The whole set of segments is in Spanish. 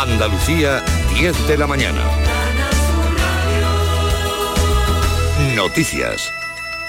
Andalucía, 10 de la mañana. Noticias.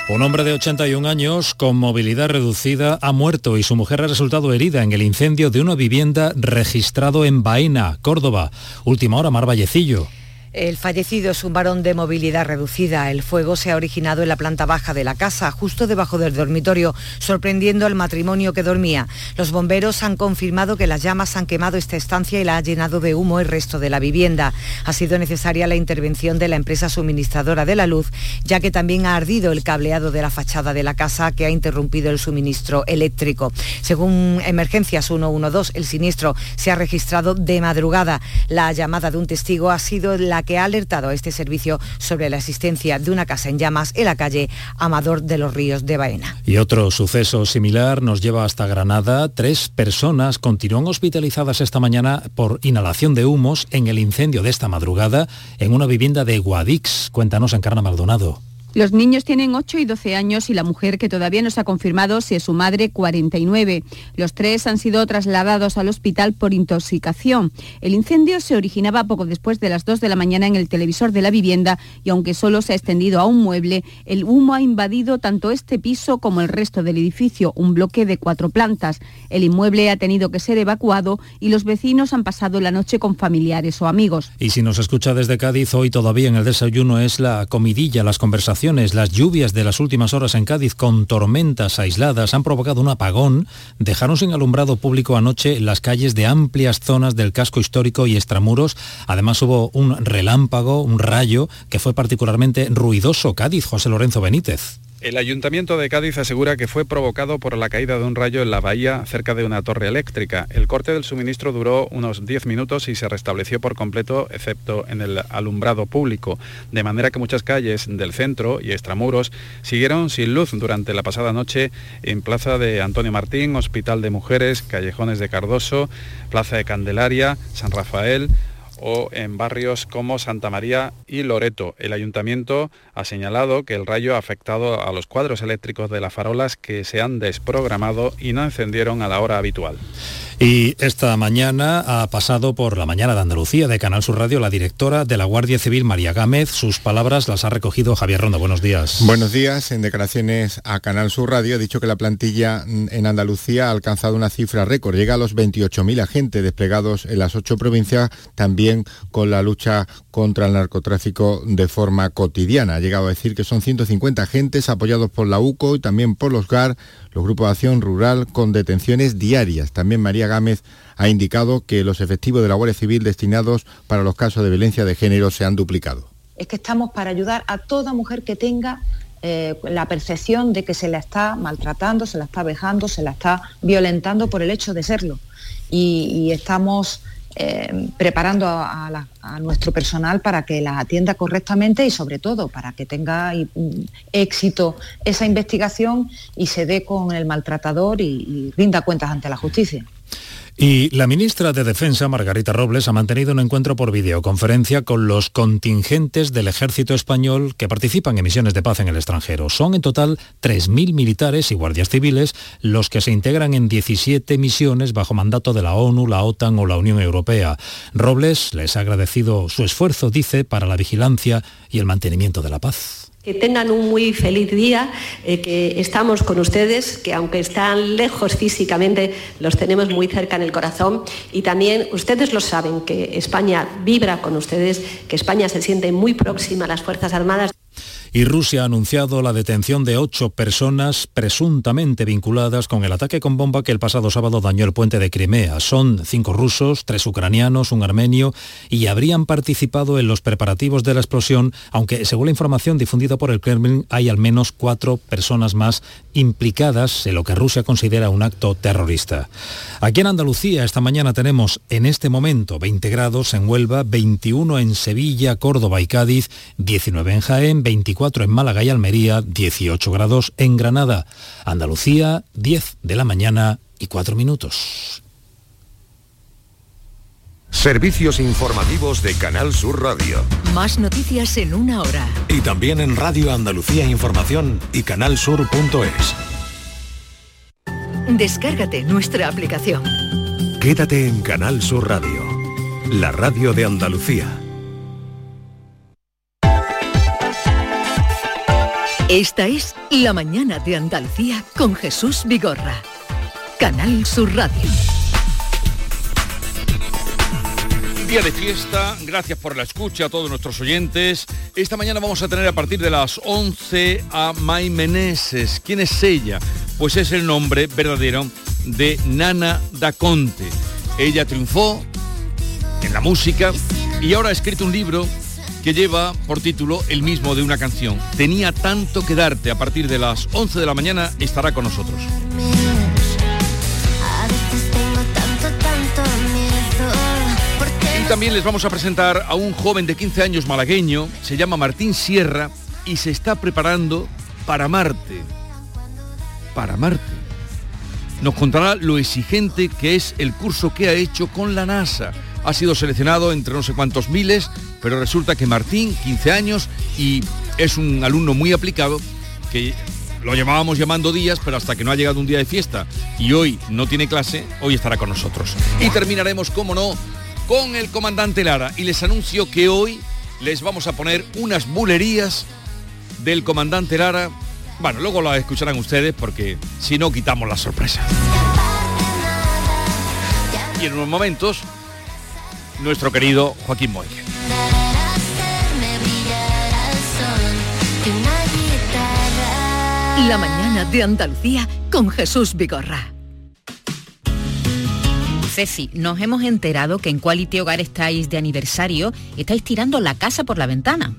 Un hombre de 81 años con movilidad reducida ha muerto y su mujer ha resultado herida en el incendio de una vivienda registrado en Baena, Córdoba. Última hora, Mar Vallecillo. El fallecido es un varón de movilidad reducida. El fuego se ha originado en la planta baja de la casa, justo debajo del dormitorio, sorprendiendo al matrimonio que dormía. Los bomberos han confirmado que las llamas han quemado esta estancia y la ha llenado de humo el resto de la vivienda. Ha sido necesaria la intervención de la empresa suministradora de la luz, ya que también ha ardido el cableado de la fachada de la casa que ha interrumpido el suministro eléctrico. Según Emergencias 112, el siniestro se ha registrado de madrugada. La llamada de un testigo ha sido la que ha alertado a este servicio sobre la existencia de una casa en llamas en la calle Amador de los Ríos de Baena. Y otro suceso similar nos lleva hasta Granada. Tres personas continúan hospitalizadas esta mañana por inhalación de humos en el incendio de esta madrugada en una vivienda de Guadix. Cuéntanos, Encarna Maldonado. Los niños tienen 8 y 12 años y la mujer, que todavía no se ha confirmado si es su madre, 49. Los tres han sido trasladados al hospital por intoxicación. El incendio se originaba poco después de las 2 de la mañana en el televisor de la vivienda y aunque solo se ha extendido a un mueble, el humo ha invadido tanto este piso como el resto del edificio, un bloque de cuatro plantas. El inmueble ha tenido que ser evacuado y los vecinos han pasado la noche con familiares o amigos. Y si nos escucha desde Cádiz, hoy todavía en el desayuno es la comidilla, las conversaciones las lluvias de las últimas horas en Cádiz con tormentas aisladas han provocado un apagón, dejaron sin alumbrado público anoche las calles de amplias zonas del casco histórico y extramuros. Además hubo un relámpago, un rayo, que fue particularmente ruidoso. Cádiz, José Lorenzo Benítez. El Ayuntamiento de Cádiz asegura que fue provocado por la caída de un rayo en la bahía cerca de una torre eléctrica. El corte del suministro duró unos 10 minutos y se restableció por completo, excepto en el alumbrado público, de manera que muchas calles del centro y extramuros siguieron sin luz durante la pasada noche en Plaza de Antonio Martín, Hospital de Mujeres, Callejones de Cardoso, Plaza de Candelaria, San Rafael, o en barrios como Santa María y Loreto. El ayuntamiento ha señalado que el rayo ha afectado a los cuadros eléctricos de las farolas que se han desprogramado y no encendieron a la hora habitual. Y esta mañana ha pasado por la mañana de Andalucía de Canal Sur Radio la directora de la Guardia Civil, María Gámez. Sus palabras las ha recogido Javier Ronda. Buenos días. Buenos días. En declaraciones a Canal Sur Radio ha dicho que la plantilla en Andalucía ha alcanzado una cifra récord. Llega a los 28.000 agentes desplegados en las ocho provincias, también con la lucha contra el narcotráfico de forma cotidiana. Ha llegado a decir que son 150 agentes apoyados por la UCO y también por los GAR los grupos de acción rural con detenciones diarias. También María Gámez ha indicado que los efectivos de la Guardia Civil destinados para los casos de violencia de género se han duplicado. Es que estamos para ayudar a toda mujer que tenga eh, la percepción de que se la está maltratando, se la está vejando, se la está violentando por el hecho de serlo. y estamos eh, preparando a, nuestro personal para que las atienda correctamente y sobre todo para que tenga mm, éxito esa investigación y se dé con el maltratador y rinda cuentas ante la justicia. Y la ministra de Defensa, Margarita Robles, ha mantenido un encuentro por videoconferencia con los contingentes del ejército español que participan en misiones de paz en el extranjero. Son en total 3.000 militares y guardias civiles los que se integran en 17 misiones bajo mandato de la ONU, la OTAN o la Unión Europea. Robles les ha agradecido su esfuerzo, dice, para la vigilancia y el mantenimiento de la paz. Que tengan un muy feliz día, eh, que estamos con ustedes, que aunque están lejos físicamente, los tenemos muy cerca en el corazón. Y también ustedes lo saben, que España vibra con ustedes, que España se siente muy próxima a las Fuerzas Armadas y Rusia ha anunciado la detención de ocho personas presuntamente vinculadas con el ataque con bomba que el pasado sábado dañó el puente de Crimea. Son cinco rusos, tres ucranianos, un armenio y habrían participado en los preparativos de la explosión, aunque según la información difundida por el Kremlin hay al menos cuatro personas más implicadas en lo que Rusia considera un acto terrorista. Aquí en Andalucía esta mañana tenemos en este momento 20 grados en Huelva, 21 en Sevilla, Córdoba y Cádiz, 19 en Jaén, 24 en Málaga y Almería, 18 grados en Granada. Andalucía, 10 de la mañana y 4 minutos. Servicios informativos de Canal Sur Radio. Más noticias en una hora. Y también en Radio Andalucía Información y canalsur.es. Descárgate nuestra aplicación. Quédate en Canal Sur Radio la radio de Andalucía. Esta es La mañana de Andalucía con Jesús Vigorra. Canal Sur Radio. Día de fiesta, gracias por la escucha a todos nuestros oyentes. Esta mañana vamos a tener a partir de las 11 a May Meneses. ¿Quién es ella? Pues es el nombre verdadero de Nana da Conte. Ella triunfó en la música y ahora ha escrito un libro que lleva por título el mismo de una canción. Tenía tanto que darte. A partir de las 11 de la mañana estará con nosotros. Y también les vamos a presentar a un joven de 15 años malagueño, se llama Martín Sierra y se está preparando para Marte. Para Marte. Nos contará lo exigente que es el curso que ha hecho con la NASA. Ha sido seleccionado entre no sé cuántos miles, pero resulta que Martín, 15 años, y es un alumno muy aplicado, que lo llamábamos llamando días, pero hasta que no ha llegado un día de fiesta y hoy no tiene clase, hoy estará con nosotros. Y terminaremos, como no, con el comandante Lara. Y les anuncio que hoy les vamos a poner unas bulerías del comandante Lara. Bueno, luego las escucharán ustedes porque si no quitamos la sorpresa. Y en unos momentos, nuestro querido Joaquín Moy. La mañana de Andalucía con Jesús Vigorra. Ceci, nos hemos enterado que en Quality Hogar estáis de aniversario, estáis tirando la casa por la ventana.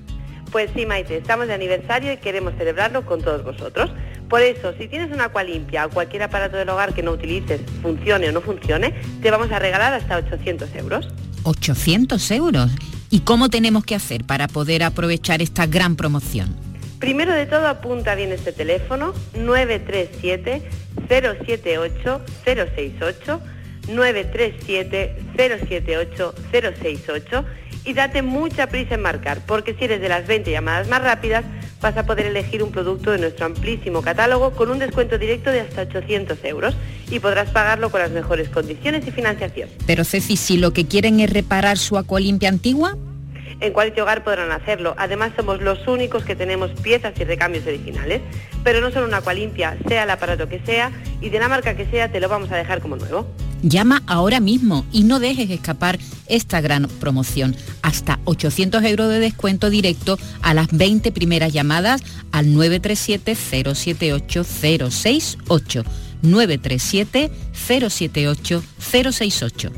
Pues sí, Maite, estamos de aniversario y queremos celebrarlo con todos vosotros. Por eso, si tienes una agua limpia o cualquier aparato del hogar que no utilices, funcione o no funcione, te vamos a regalar hasta 800 euros. 800 euros. ¿Y cómo tenemos que hacer para poder aprovechar esta gran promoción? Primero de todo, apunta bien este teléfono, 937-078-068, 937-078-068 y date mucha prisa en marcar, porque si eres de las 20 llamadas más rápidas, vas a poder elegir un producto de nuestro amplísimo catálogo con un descuento directo de hasta 800 euros y podrás pagarlo con las mejores condiciones y financiación. Pero Ceci, si lo que quieren es reparar su acualimpia antigua, en Quality Hogar podrán hacerlo. Además somos los únicos que tenemos piezas y recambios originales, pero no solo una limpia, sea el aparato que sea y de la marca que sea te lo vamos a dejar como nuevo. Llama ahora mismo y no dejes escapar esta gran promoción. Hasta 800 euros de descuento directo a las 20 primeras llamadas al 937-078-068. 937-078-068.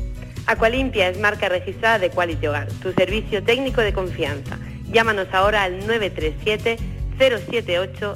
Aqualimpia es marca registrada de Quality Hogar, tu servicio técnico de confianza. Llámanos ahora al 937 078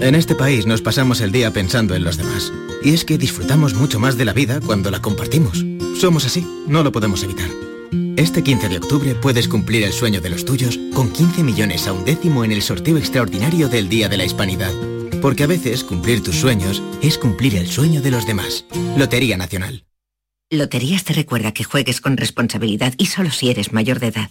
En este país nos pasamos el día pensando en los demás. Y es que disfrutamos mucho más de la vida cuando la compartimos. Somos así, no lo podemos evitar. Este 15 de octubre puedes cumplir el sueño de los tuyos con 15 millones a un décimo en el sorteo extraordinario del Día de la Hispanidad. Porque a veces cumplir tus sueños es cumplir el sueño de los demás. Lotería Nacional. Loterías te recuerda que juegues con responsabilidad y solo si eres mayor de edad.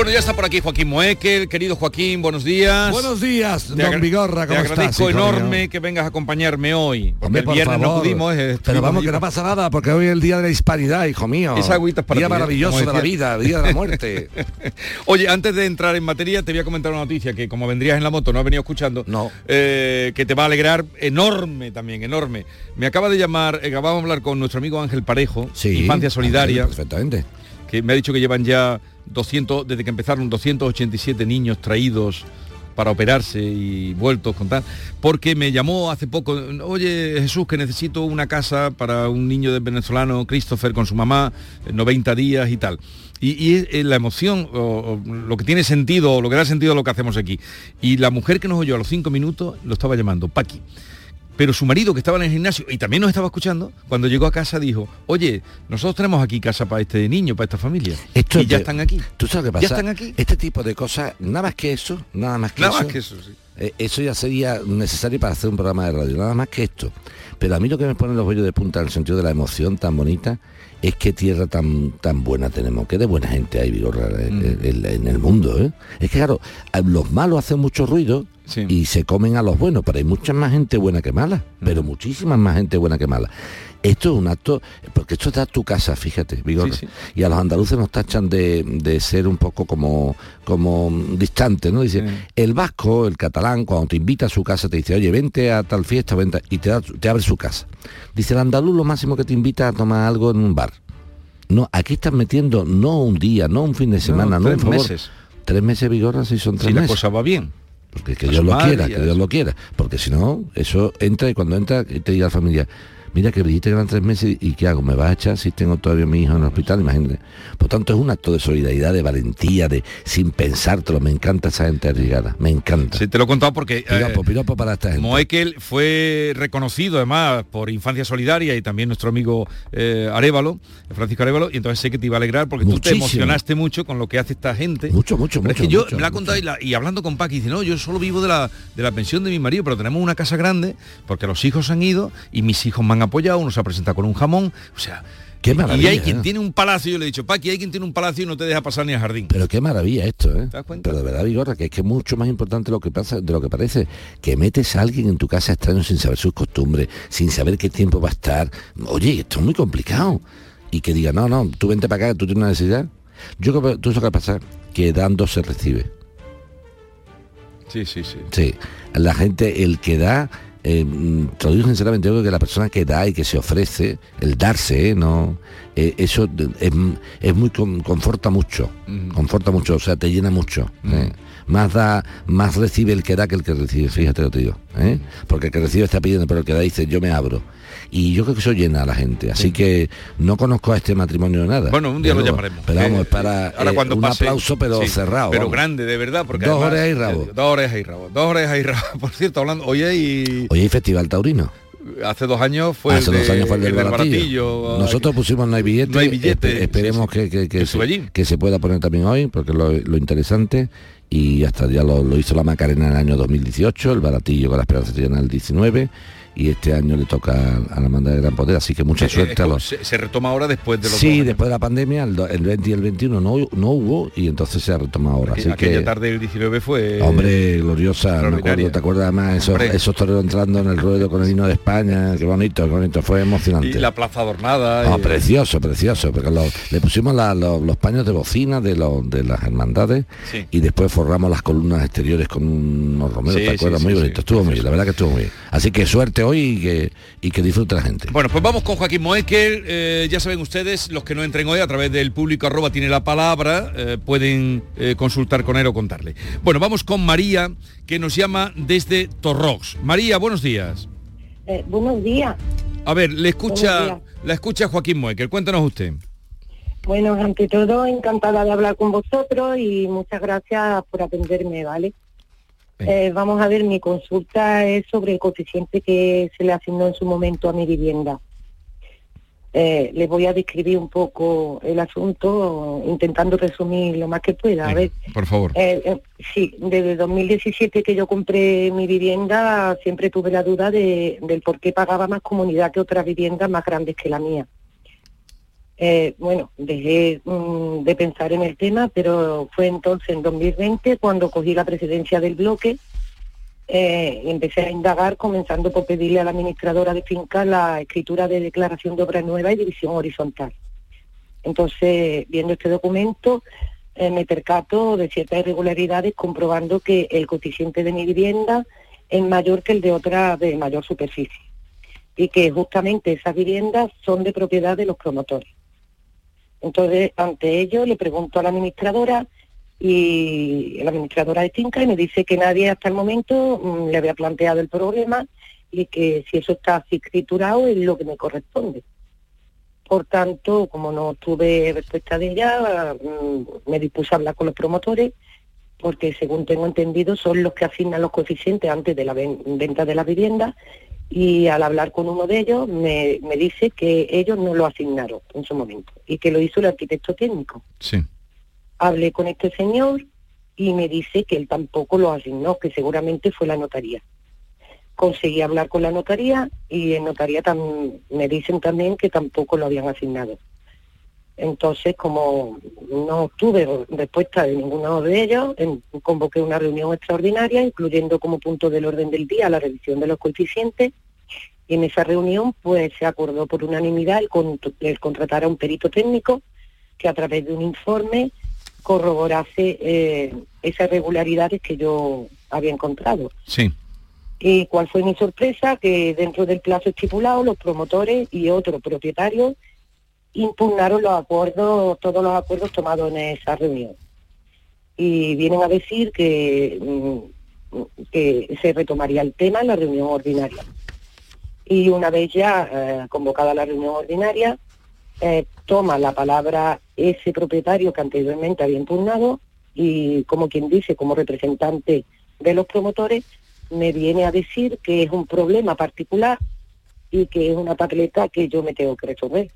Bueno, ya está por aquí Joaquín Moekel, querido Joaquín, buenos días. Buenos días, Te don Vigorra, Te ¿cómo estás, agradezco enorme mío? que vengas a acompañarme hoy. Porque Hombre, el por viernes no pudimos. eh, Pero vamos, que no pa- pasa nada, porque hoy es el día de la hispanidad, hijo mío. Esa agüita es para Día ti, ¿eh? maravilloso de la vida, día de la muerte. Oye, antes de entrar en materia, te voy a comentar una noticia que como vendrías en la moto, no has venido escuchando, no. que te va a alegrar enorme también, enorme. Me acaba de llamar, eh, acabamos de hablar con nuestro amigo Ángel Parejo, Infancia Solidaria. Perfectamente. Que me ha dicho que llevan ya 200, desde que empezaron 287 niños traídos para operarse y vueltos con tal, porque me llamó hace poco, oye Jesús, que necesito una casa para un niño de venezolano, Christopher, con su mamá, eh, 90 días y tal. Y, eh, la emoción, lo que tiene sentido, lo que da sentido a lo que hacemos aquí. Y la mujer que nos oyó a los cinco minutos lo estaba llamando, Paqui. Pero su marido, que estaba en el gimnasio y también nos estaba escuchando, cuando llegó a casa dijo, oye, nosotros tenemos aquí casa para este niño, para esta familia. Esto y ya están aquí. ¿Tú sabes qué pasa? Ya están aquí. Este tipo de cosas, nada más que eso, nada más que Nada eso. más que eso, sí. eh, eso ya sería necesario para hacer un programa de radio, nada más que esto. Pero a mí lo que me pone los vellos de punta en el sentido de la emoción tan bonita es que tierra tan tan buena tenemos, que de buena gente hay Vigorra, en, Mm. en- en el mundo. ¿eh? Es que claro, los malos hacen mucho ruido y se comen a los buenos, pero hay mucha más gente buena que mala, Mm. pero muchísima más gente buena que mala. Esto es un acto, porque esto está tu casa, fíjate. Sí, sí. Y a los andaluces nos tachan de, de ser un poco como, como distantes, ¿no? Dice, el vasco, el catalán, cuando te invita a su casa, te dice, oye, vente a tal fiesta, vente, y te, da- te abre su casa. Dice, el andaluz lo máximo que te invita a tomar algo en un bar. No, aquí estás metiendo no un día, no un fin de semana, no, tres un favor. meses. Tres meses, Vigorra, si son tres Si la meses. cosa va bien. Porque que A Dios lo quiera, que Dios lo quiera. Porque si no, eso entra y cuando entra te diga la familia, mira que dijiste que eran tres meses y ¿qué hago? ¿Me vas a echar si tengo todavía a mi hijo en el hospital? Imagínate. Por tanto, es un acto de solidaridad, de valentía, de sin pensártelo. Me encanta esa gente arriesgada. Me encanta. Sí, te lo he contado porque Piropo, eh, piropo para esta gente. Moekel fue reconocido además por Infancia Solidaria y también nuestro amigo eh, Arevalo, Francisco Arevalo, y entonces sé que te iba a alegrar porque tú te emocionaste mucho con lo que hace esta gente. Mucho, mucho, Pero es mucho, que yo mucho, me la mucho. contado y, la- y hablando con Paqui, dice, no, yo solo vivo de la, de la pensión de mi marido, pero tenemos una casa grande porque los hijos han ido y mis hijos me han apoyado, uno se ha presentado con un jamón, o sea... Qué y maravilla, hay quien tiene un palacio, yo le he dicho, Paqui, hay quien tiene un palacio y no te deja pasar ni al jardín. Pero qué maravilla esto, ¿eh? ¿Te das cuenta? Pero de verdad, Vigorra, que es que es mucho más importante lo que pasa, de lo que parece. Que metes a alguien en tu casa extraño sin saber sus costumbres, sin saber qué tiempo va a estar. Oye, esto es muy complicado. Y que diga, no, no, tú vente para acá, tú tienes una necesidad. Yo creo que tú sabes qué pasa, que dando se recibe. Sí, sí, sí. Sí, la gente, el que da, eh, te lo digo sinceramente, yo creo que la persona que da y que se ofrece, el darse, ¿eh? no, Eh, eso es, es muy con- conforta mucho, conforta mucho, o sea, te llena mucho. ¿eh? Más da, más recibe el que da que el que recibe, fíjate lo que te digo, porque el que recibe está pidiendo, pero el que da dice yo me abro. Y yo creo que eso llena a la gente, así que no conozco a este matrimonio de nada. Bueno, un día lo llamaremos. Pero vamos, Eh, para ahora eh, cuando un pase- aplauso, pero sí, cerrado. Pero vamos. grande, de verdad, porque Dos además- orejas y rabo. eh, Dos orejas y rabo. Dos orejas y rabo. Por cierto, hablando, oye y... Oye, ¿hay festival taurino? Hace dos años fue Hace el dos de- años fue el del baratillo. baratillo. Nosotros pusimos no hay billete. No hay billete, espe- esperemos que, que- que Estuve se, que se pueda poner también hoy, porque lo, lo interesante, y hasta ya lo, lo hizo la Macarena en el año 2018, el baratillo con la Esperanza en el 19, y este año le toca a la Manda de Gran Poder, así que mucha Eh, suerte es a los... se, se retoma ahora después de los Sí, después de la pandemia, el, el 20 y el 21 no, no hubo, y entonces se ha retomado ahora. Así Aquella que, tarde del 19 fue... Hombre, gloriosa, me acuerdo, ¿te acuerdas además esos, esos toreros entrando en el ruedo con el himno de España? Qué bonito, qué bonito, fue emocionante. Y la plaza adornada. No, y- precioso, precioso, porque lo- le pusimos la- lo- los paños de bocina de, las hermandades Sí. y después forramos las columnas exteriores con unos romeros, Sí, ¿te acuerdas? sí, muy bonito, estuvo muy bien, la verdad que estuvo muy bien. Así que suerte hoy y que, y que disfrute la gente. Bueno, pues vamos con Joaquín Moekel. Eh, ya saben ustedes, los que no entren hoy a través del público arroba tiene la palabra, eh, pueden eh, consultar con él o contarle. Bueno, vamos con María, que nos llama desde Torrox. María, buenos días. Eh, buenos días. A ver, le escucha, la escucha Joaquín Moekel. Cuéntanos usted. Bueno, ante todo, encantada de hablar con vosotros y muchas gracias por atenderme, ¿vale? Eh, vamos a ver, mi consulta es sobre el coeficiente que se le asignó en su momento a mi vivienda. Eh, les voy a describir un poco el asunto, intentando resumir lo más que pueda. A ver, Por favor. Eh, eh, sí, desde 2017 que yo compré mi vivienda siempre tuve la duda de, del por qué pagaba más comunidad que otras viviendas más grandes que la mía. Eh, bueno, dejé mm, de pensar en el tema, pero fue entonces en 2020 cuando cogí la presidencia del bloque eh, y empecé a indagar, comenzando por pedirle a la administradora de finca la escritura de declaración de obra nueva y división horizontal. Entonces, viendo este documento, eh, me percato de ciertas irregularidades, comprobando que el coeficiente de mi vivienda es mayor que el de otra de mayor superficie y que justamente esas viviendas son de propiedad de los promotores. Entonces, ante ello, le pregunto a la administradora y la administradora de finca y me dice que nadie hasta el momento mm, le había planteado el problema y que si eso está así escriturado es lo que me corresponde. Por tanto, como no tuve respuesta de ella, mm, me dispuse a hablar con los promotores porque según tengo entendido son los que asignan los coeficientes antes de la ven- venta de la vivienda y al hablar con uno de ellos me, me dice que ellos no lo asignaron en su momento y que lo hizo el arquitecto técnico. Sí. Hablé con este señor y me dice que él tampoco lo asignó, que seguramente fue la notaría. Conseguí hablar con la notaría y en notaría me dicen también que tampoco lo habían asignado. Entonces, como no tuve respuesta de ninguno de ellos, convoqué una reunión extraordinaria, incluyendo como punto del orden del día la revisión de los coeficientes, y en esa reunión pues se acordó por unanimidad el, con- el contratar a un perito técnico que a través de un informe corroborase eh, esas irregularidades que yo había encontrado. Sí. ¿Y cuál fue mi sorpresa? Que dentro del plazo estipulado, los promotores y otros propietarios impugnaron los acuerdos, todos los acuerdos tomados en esa reunión. Y vienen a decir que, mm, se retomaría el tema en la reunión ordinaria. Y una vez ya eh, convocada la reunión ordinaria, eh, toma la palabra ese propietario que anteriormente había impugnado y, como quien dice, como representante de los promotores, me viene a decir que es un problema particular y que es una papeleta que yo me tengo que resolver.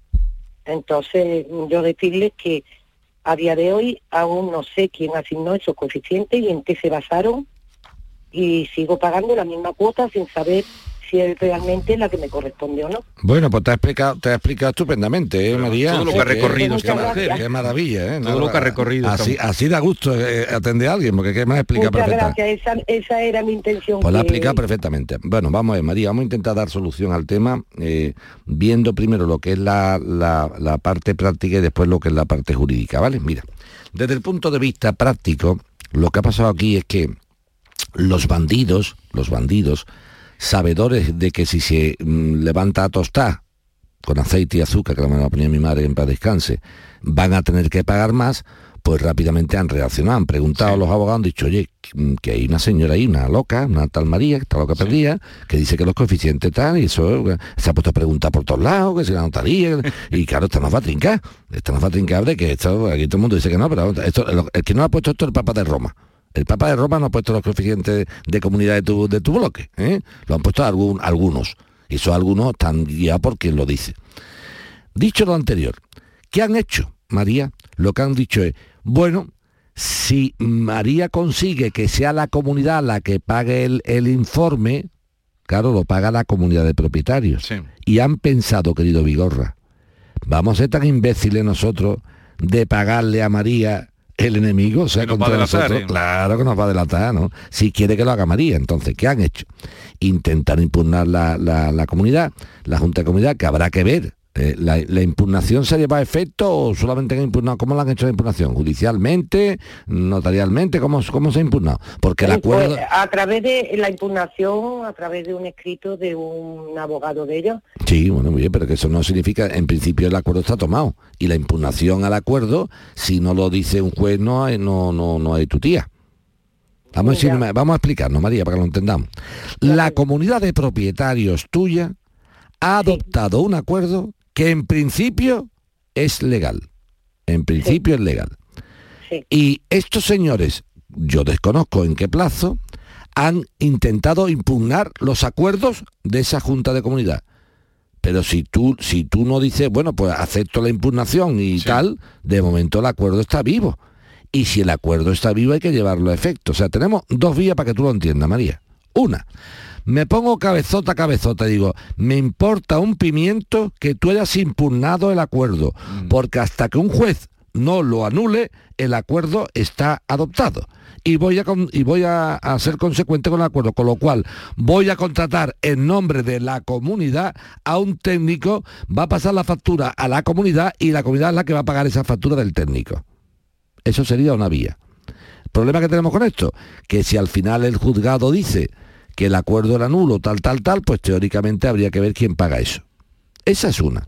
Entonces, yo decirles que a día de hoy aún no sé quién asignó esos coeficientes y en qué se basaron y sigo pagando la misma cuota sin saber si es realmente la que me corresponde o no. Bueno, pues te ha explicado, te ha explicado estupendamente, ¿eh, María? todo lo que ha recorrido qué, esta mar- mujer. Qué maravilla, ¿eh? Todo lo que ha recorrido Así, así da gusto eh, atender a alguien, porque qué más explica Muchas perfectamente. gracias, esa, esa era mi intención. Pues la ha explicado perfectamente. Bueno, vamos a ver, María, vamos a intentar dar solución al tema, eh, viendo primero lo que es la, la- la parte práctica y después lo que es la parte jurídica, ¿vale? Mira, desde el punto de vista práctico, lo que ha pasado aquí es que los bandidos, los bandidos, sabedores de que si se mm, levanta a tostar con aceite y azúcar, que la me la ponía mi madre en paz descanse, van a tener que pagar más, pues rápidamente han reaccionado, han preguntado a los abogados, han dicho, oye, que- que hay una señora ahí, una loca, una tal María, que está loca perdida, que dice que los coeficientes tal, y eso eh, se ha puesto a preguntar por todos lados, que si la notaría, y claro, esta nos va a trincar, esta nos va a trincar de que esto, aquí todo el mundo dice que no, pero esto, el que no ha puesto esto es el Papa de Roma. El Papa de Roma no ha puesto los coeficientes de comunidad de tu, de tu bloque, ¿eh? lo han puesto algún- algunos. Y eso algunos están guiados por quien lo dice. Dicho lo anterior, ¿qué han hecho, María? Lo que han dicho es, bueno, si María consigue que sea la comunidad la que pague el, el informe, claro, lo paga la comunidad de propietarios. Y han pensado, querido Vigorra, vamos a ser tan imbéciles nosotros de pagarle a María el enemigo, o sea, contra delatar, nosotros. ¿eh? Claro que nos va a delatar, ¿no? Si quiere que lo haga María, entonces, ¿qué han hecho? Intentar impugnar la, la- la comunidad, la Junta de Comunidad, que habrá que ver. Eh, la, la impugnación se lleva a efecto o solamente han impugnado? ¿Cómo la han hecho la impugnación? ¿Judicialmente? ¿Notarialmente? ¿Cómo, cómo se ha impugnado? Porque el acuerdo... Pues, a través de la impugnación, a través de un escrito de un abogado de ellos, Sí, bueno, muy bien, pero que eso no significa, en principio el acuerdo está tomado. Y la impugnación al acuerdo, si no lo dice un juez, no hay, no, no, no hay tu tía. Vamos a, vamos a explicarnos, María, para que lo entendamos. La comunidad de propietarios tuya ha adoptado un acuerdo que en principio es legal. En principio es legal. Y estos señores, yo desconozco en qué plazo, han intentado impugnar los acuerdos de esa junta de comunidad. Pero si tú, si tú no dices, bueno, pues acepto la impugnación y tal, de momento el acuerdo está vivo. Y si el acuerdo está vivo hay que llevarlo a efecto. O sea, tenemos dos vías para que tú lo entiendas, María. Una, me pongo cabezota a cabezota y digo, me importa un pimiento que tú hayas impugnado el acuerdo, porque hasta que un juez no lo anule, el acuerdo está adoptado. Y voy, a, con- y voy a, a ser consecuente con el acuerdo, con lo cual voy a contratar en nombre de la comunidad a un técnico, va a pasar la factura a la comunidad y la comunidad es la que va a pagar esa factura del técnico. Eso sería una vía. El problema que tenemos con esto, que si al final el juzgado dice que el acuerdo era nulo, tal, tal, tal, pues teóricamente habría que ver quién paga eso. Esa es una.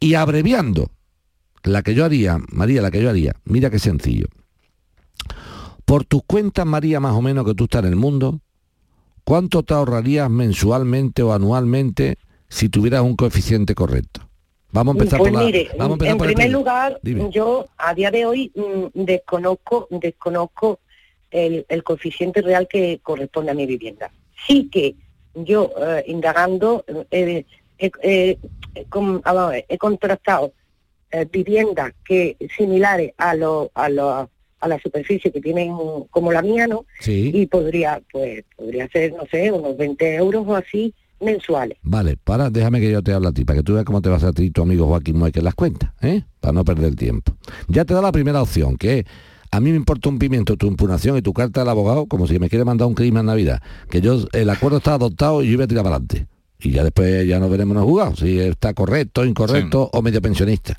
Y abreviando, la que yo haría, María, la que yo haría, mira qué sencillo. Por tus cuentas, María, más o menos que tú estás en el mundo, ¿cuánto te ahorrarías mensualmente o anualmente si tuvieras un coeficiente correcto? Vamos a empezar pues por la... mire, vamos a empezar en por primer lugar, Dime. yo a día de hoy mm, desconozco, desconozco el, el coeficiente real que corresponde a mi vivienda. Sí que yo, eh, indagando, eh, eh, eh, con- ah, ver, he contrastado eh, viviendas que similares a, lo, a, lo- a la superficie que tienen como la mía, ¿no? Sí. Y podría, pues, podría ser, no sé, unos 20 euros o así mensuales. Vale, para, déjame que yo te hable a ti, para que tú veas cómo te vas a ti tu amigo Joaquín Moy que las cuentas, ¿eh? Para no perder el tiempo. Ya te da la primera opción, que es, a mí me importa un pimiento tu impugnación y tu carta del abogado, como si me quiere mandar un crimen en Navidad. Que yo, el acuerdo está adoptado y yo voy a tirar para adelante. Y ya después ya nos veremos en el juzgado, si está correcto, incorrecto o medio pensionista.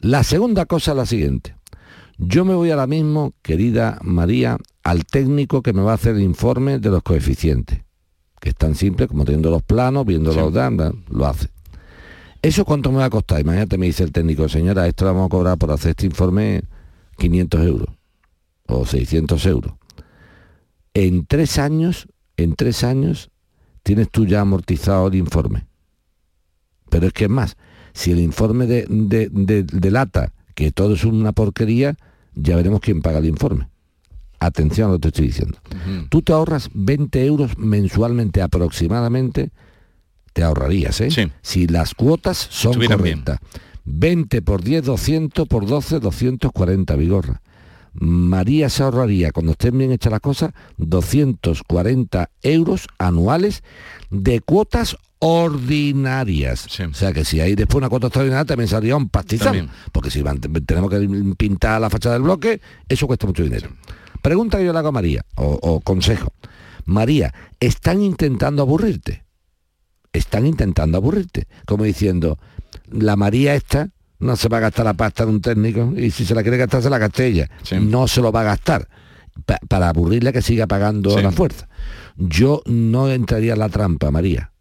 La segunda cosa es la siguiente. Yo me voy ahora mismo, querida María, al técnico que me va a hacer el informe de los coeficientes que es tan simple como teniendo los planos, viendo los datos, lo hace. ¿Eso cuánto me va a costar? Imagínate, me dice el técnico, señora, esto lo vamos a cobrar por hacer este informe 500 euros o 600 euros. En tres años, en tres años, tienes tú ya amortizado el informe. Pero es que es más, si el informe de, de, de- delata que todo es una porquería, ya veremos quién paga el informe. Atención a lo que te estoy diciendo. Tú te ahorras 20 euros mensualmente aproximadamente, te ahorrarías, ¿eh? Si las cuotas son Estuvieran bien. Correctas. 20 por 10, 200 por 12, 240, Vigorra. María se ahorraría, cuando estén bien hechas las cosas, 240 euros anuales de cuotas ordinarias. O sea que si hay después una cuota extraordinaria también saldría un pastizal. También. Porque si van- tenemos que pintar la fachada del bloque, eso cuesta mucho dinero. Pregunta que yo le hago a María, o, o consejo. María, ¿están intentando aburrirte? Están intentando aburrirte. Como diciendo, la María esta no se va a gastar la pasta de un técnico y si se la quiere gastar se la gaste ella. No se lo va a gastar. Pa- para aburrirle que siga pagando Sí. la fuerza. Yo no entraría en la trampa, María.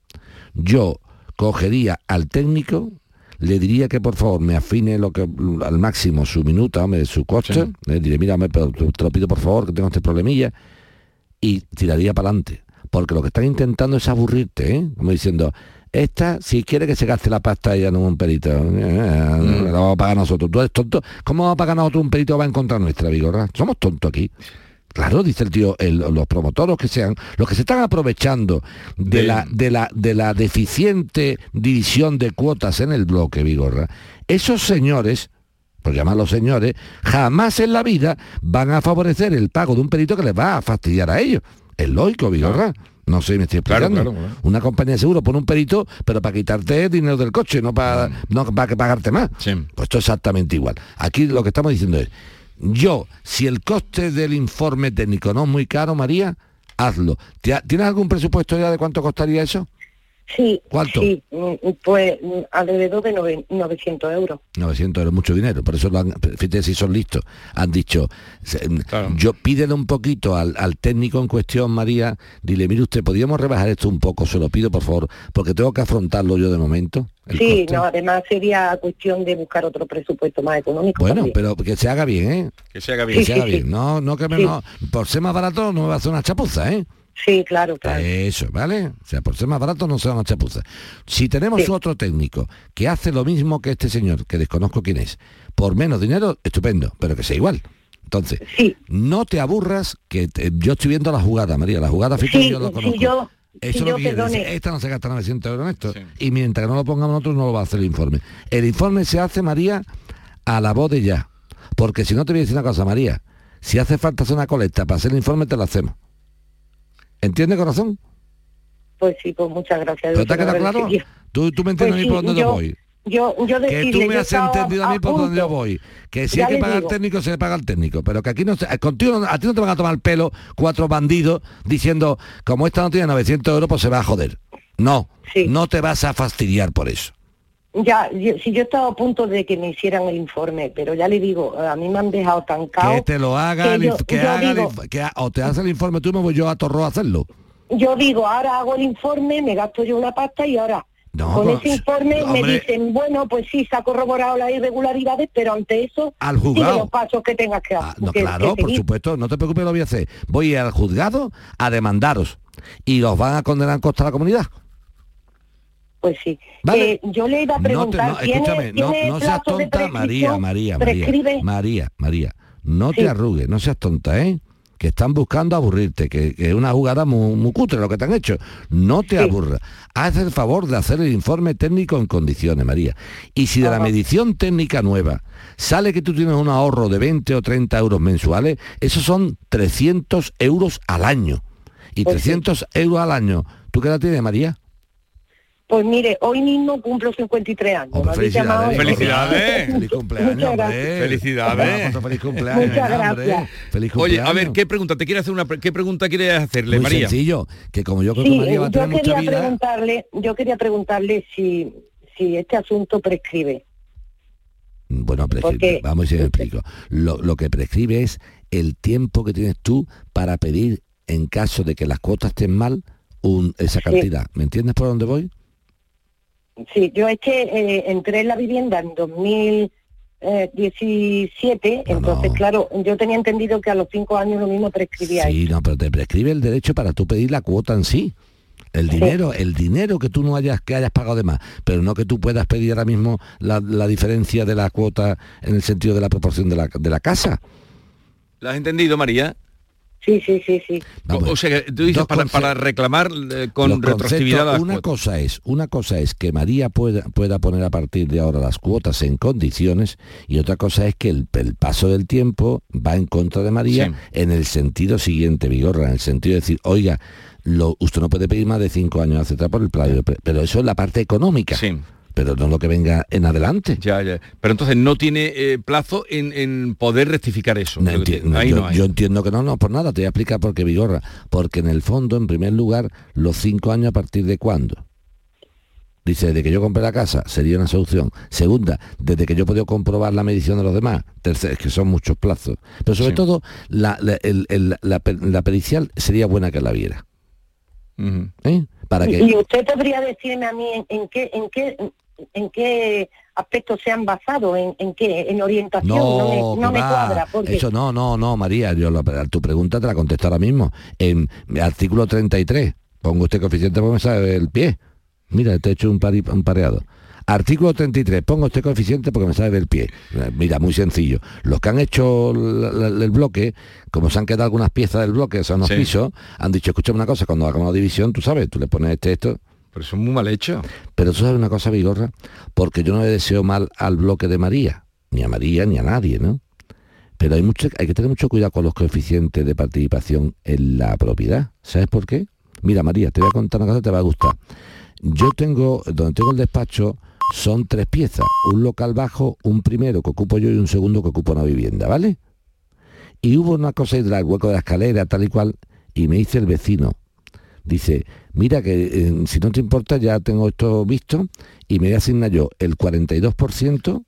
Yo cogería al técnico, le diría que por favor me afine lo que al máximo su minuta, hombre, su coste, le diré, mira, hombre, pero te te lo pido por favor, que tengo este problemilla, y tiraría para adelante. Porque lo que están intentando es aburrirte, ¿eh? Como diciendo, esta, si quiere que se gaste la pasta ella no un perito, eh, la vamos a pagar nosotros. Tú eres tonto. ¿Cómo vamos a pagar nosotros un perito que va en contra nuestra, Vigorra? Somos tontos aquí. Claro, dice el tío, el- los promotores que sean, los que se están aprovechando de, De- la, de, la, de la deficiente división de cuotas en el bloque, Vigorra, esos señores, por llamarlos señores, jamás en la vida van a favorecer el pago de un perito que les va a fastidiar a ellos. Es lógico, Vigorra. No sé, me estoy explicando. claro, claro. Una compañía de seguro pone un perito, pero para quitarte dinero del coche, no para, no para pagarte más. Pues esto es exactamente igual. Aquí lo que estamos diciendo es, yo, si el coste del informe técnico no es muy caro, María, hazlo. ¿Te ha- ¿Tienes algún presupuesto ya de cuánto costaría eso? Sí, ¿Cuánto? sí, pues alrededor de nove- 900 euros. 900 euros, mucho dinero, por eso lo han, fíjate si son listos. Han dicho, se- yo pídele un poquito al, al técnico en cuestión, María, dile, mire usted, ¿podríamos rebajar esto un poco? Se lo pido, por favor, porque tengo que afrontarlo yo de momento. Sí, coste". no, además sería cuestión de buscar otro presupuesto más económico. Bueno, también. pero que se haga bien, ¿eh? Que se haga Que bien. se Sí, haga sí, bien. sí. No, no que me Sí. no- por ser más barato no me va a hacer una chapuza, ¿eh? Sí, claro, claro. Eso, ¿vale? O sea, por ser más barato no sea una chapuza. Si tenemos otro técnico que hace lo mismo que este señor, que desconozco quién es, por menos dinero, estupendo, pero que sea igual. Entonces, no te aburras, que te- yo estoy viendo la jugada, María, la jugada fíjate, Sí, yo si conozco. yo, Eso si es lo yo, que quiere decir, esta no se gasta 900 euros en esto. Y mientras que no lo pongamos nosotros, no lo va a hacer el informe. El informe se hace, María, a la voz de ya. Porque si no te voy a decir una cosa, María, si hace falta hacer una colecta para hacer el informe, te lo hacemos. ¿Entiende, corazón? pues sí, pues muchas gracias. ¿Pero te ha quedado claro? ¿Tú, tú me entiendes Pues a mí por dónde yo yo- voy? Yo, yo Que tú me has entendido a mí por donde yo voy. Que si Ya hay que pagar al técnico, se le paga al técnico. Pero que aquí no se, contigo, a ti no te van a tomar el pelo cuatro bandidos diciendo, como esta no tiene 900 euros, pues se va a joder. No, no te vas a fastidiar por eso. Ya, yo- si yo estaba a punto de que me hicieran el informe, pero ya le digo, a mí me han dejado tan cao. Que te lo haga, que yo- que yo haga digo- que ha- o te hace el informe tú y me voy yo a Torro a hacerlo. Yo digo, ahora hago el informe, me gasto yo una pasta y ahora No, con pues, ese informe me dicen, bueno, pues sí, se ha corroborado las irregularidades, pero ante eso Al juzgado. los pasos que tengas que, Ah, No, que- claro, que por supuesto, no te preocupes, lo voy a hacer. Voy al juzgado a demandaros y los van a condenar en costa a la comunidad. Pues sí. Vale. Eh, yo le iba a No, te- preguntar, no, ¿tiene, escúchame, no, seas tonta, María? María, María. María, María, no Sí. te arrugues, no seas tonta, ¿eh? Que están buscando aburrirte, que, que es una jugada muy, muy cutre lo que te han hecho. No te aburras. Haz el favor de hacer el informe técnico en condiciones, María. Y si de la medición técnica nueva sale que tú tienes un ahorro de 20 o 30 euros mensuales, esos son 300 euros al año. Y Pues sí. 300 euros al año, ¿tú qué edad tienes, María? Pues mire, hoy mismo cumplo 53 años. Hombre, Me habéis llamado- Felicidades. Feliz cumpleaños, Muchas hombre. gracias. Felicidades. Feliz cumpleaños, Muchas gracias. Feliz Oye, a ver, cumpleaños. ¿qué pregunta? ¿Te quiere hacer una pre- qué pregunta quieres hacerle, Muy María? sencillo, que como yo creo que Sí, María va a yo tener mucha quería vida, preguntarle, yo quería preguntarle si, si este asunto prescribe. bueno, prescribe, Porque- vamos a si me explico. Lo, lo que prescribe es el tiempo que tienes tú para pedir, en caso de que las cuotas estén mal, un- esa cantidad. ¿Me entiendes por dónde voy? Sí, yo es que eh, entré en la vivienda en 2017, entonces claro, yo tenía entendido que a los cinco años lo mismo prescribía. Sí, no, pero te prescribe el derecho para tú pedir la cuota en sí. El dinero, el dinero que tú no hayas, que hayas pagado de más, pero no que tú puedas pedir ahora mismo la, la diferencia de la cuota en el sentido de la proporción de la, de la casa. ¿La has entendido, María? Sí, sí, sí, sí. O, o sea, que tú dices para, reclamar eh, con retroactividad una cuotas. cosa es una cosa es que María pueda, pueda poner a partir de ahora las cuotas en condiciones y otra cosa es que el, el paso del tiempo va en contra de María Sí. en el sentido siguiente Vigorra en el sentido de decir oiga lo, usted no puede pedir más de cinco años atrás por el plazo pero eso es la parte económica pero no lo que venga en adelante Ya, ya. Pero entonces no tiene eh, plazo en, en poder rectificar eso. No Lo que enti- te- no, Ahí yo, no hay. yo entiendo que no, no, por nada, te voy a explicar por qué Vigorra. Porque en el fondo, en primer lugar, los cinco años a partir de cuándo. Dice, desde que yo compré la casa sería una solución. Segunda, desde que yo he podido comprobar la medición de los demás. Tercera, es que son muchos plazos. Pero sobre Sí. todo, la, la- el- el- la per- la pericial sería buena que la viera. ¿Eh? Para que... Y usted podría decirme a mí en, en qué, en qué, en qué aspectos se han basado, en, en qué, en orientación, no, me, no me va. cuadra, porque Eso no, no, no, María, yo lo- tu pregunta te la contesto ahora mismo. En artículo 33, pongo usted coeficiente porque me sabe el pie. Mira, te he hecho un, pari- un pareado. Artículo 33, pongo este coeficiente porque me sale del pie. Mira, muy sencillo. Los que han hecho la- la- el bloque, como se han quedado algunas piezas del bloque, son unos Sí. pisos, han dicho, escúchame una cosa, cuando hagamos la división, tú sabes, tú le pones este, esto. Pero eso es muy mal hecho. Pero tú sabes una cosa, Vigorra, porque yo no le deseo mal al bloque de María, ni a María, ni a nadie, ¿no? Pero hay, mucho, hay que tener mucho cuidado con los coeficientes de participación en la propiedad. ¿Sabes por qué? Mira, María, te voy a contar una cosa que te va a gustar. Yo tengo, donde tengo el despacho, son tres piezas. Un local bajo, un primero que ocupo yo y un segundo que ocupa una vivienda, ¿vale? Y hubo una cosa ahí del hueco de la escalera, tal y cual, y me dice el vecino, dice, mira que eh, si no te importa ya tengo esto visto y me voy a asignar yo el 42%,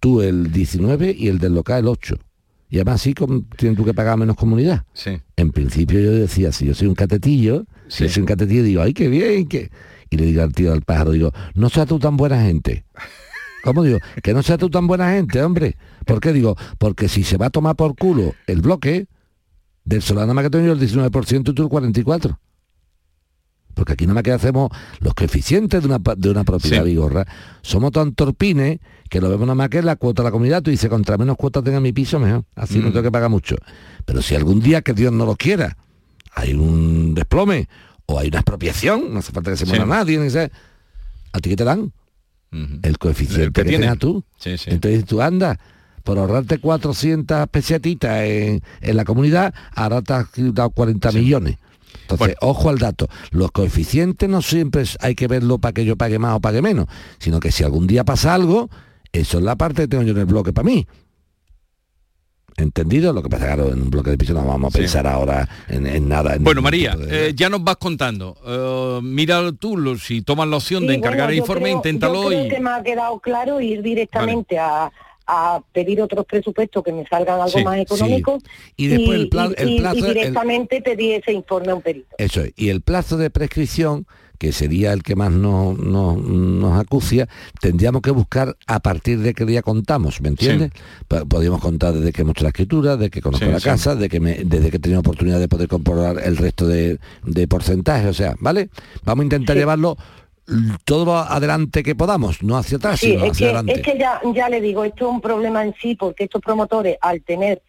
tú el 19% y el del local el 8%. Y además como tienes tú que pagar menos comunidad. Sí. En principio yo decía, si yo soy un catetillo, si yo soy un catetillo, digo, ay, qué bien, que... Y le digo al tío al pájaro, digo, no seas tú tan buena gente. ¿Cómo digo? Que no seas tú tan buena gente, hombre. ¿Por qué digo? Porque si se va a tomar por culo el bloque, del solar nada más que tengo yo el 19% y tú el 44%. Porque aquí nada más que hacemos los coeficientes de una, de una propiedad vigorra. Somos tan torpines que lo vemos nada más que en la cuota de la comunidad. Tú dices, contra menos cuotas tenga mi piso, mejor. Así no Mm. tengo que pagar mucho. Pero si algún día, que Dios no lo quiera, hay un desplome o hay una expropiación, no hace falta que se Sí. muera nadie, ni sea, ¿a ti qué te dan? El coeficiente El que que, tengas tú. Sí, sí. Entonces tú andas, por ahorrarte 400 pesetitas en, en la comunidad, ahora te has dado 40 millones. Entonces, ojo al dato. Los coeficientes no siempre es- hay que verlo para que yo pague más o pague menos, sino que si algún día pasa algo, eso es la parte que tengo yo en el bloque para mí. ¿Entendido? Lo que pasa, claro, en un bloque de piso no vamos a Sí. pensar ahora en, en nada. en Bueno, María, de- eh, ya nos vas contando. Eh, mira tú, lo- si tomas la opción de encargar bueno, el informe, creo- inténtalo yo creo y... que me ha quedado claro ir directamente a, a pedir otros presupuestos que me salgan algo Sí, más sí. económicos Y después el pla- el y- plazo- y el- directamente pedir ese informe a un perito. Eso es. Y el plazo de prescripción, que sería el que más nos, nos, nos acucia, tendríamos que buscar a partir de qué día contamos, ¿me entiendes? Po- Podríamos contar desde que hemos hecho la escritura, de que conozco Sí, la sí. casa, de que me- desde que he tenido oportunidad de poder comprobar el resto de, de porcentaje, o sea, ¿vale? Vamos a intentar llevarlo todo adelante que podamos, no hacia atrás, Sí, sino es hacia que, adelante. es que ya, ya le digo, esto es un problema en sí porque estos promotores al tener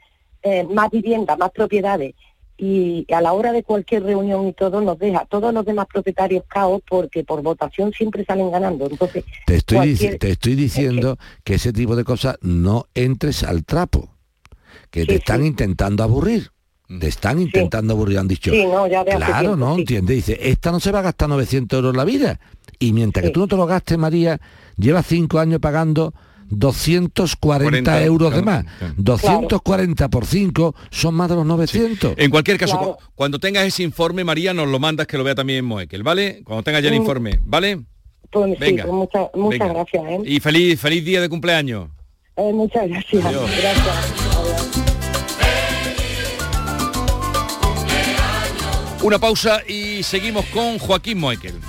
eh, más viviendas, más propiedades y a la hora de cualquier reunión y todo nos deja todos los demás propietarios caos porque por votación siempre salen ganando. Entonces, Te estoy, cualquier- te estoy diciendo que ese tipo de cosas no entres al trapo, que te están intentando aburrir. Te están intentando aburrir, han dicho. Sí, no, ya de claro, tiempo, ¿no? sí. ¿Entiendes? Dice, esta no se va a gastar 900 euros en la vida. Y mientras que tú no te lo gastes, María, lleva cinco años pagando 240 40, euros de claro, más. claro. 240 por 5 son más de los 900. En cualquier caso, cu- cuando tengas ese informe, María, nos lo mandas que lo vea también Moekel, ¿vale? Cuando tengas ya el Mm. informe, ¿vale? pues, sí, Venga, pues muchas, muchas venga. gracias. ¿eh? Y feliz, feliz día de cumpleaños. Eh, muchas gracias. Adiós. Gracias. Una pausa y seguimos con Joaquín Moekel.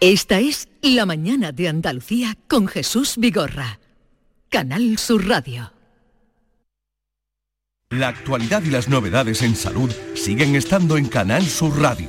Esta es La mañana de Andalucía con Jesús Vigorra. Canal Sur Radio. La actualidad y las novedades en salud siguen estando en Canal Sur Radio,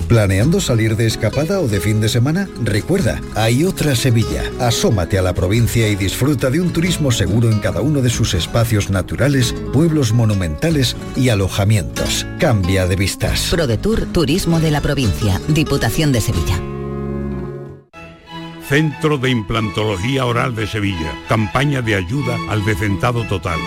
¿Planeando salir de escapada o de fin de semana? Recuerda, hay otra Sevilla. Asómate a la provincia y disfruta de un turismo seguro en cada uno de sus espacios naturales, pueblos monumentales y alojamientos. Cambia de vistas. ProDetour Turismo de la Provincia, Diputación de Sevilla. Centro de Implantología Oral de Sevilla. Campaña de ayuda al decentado total.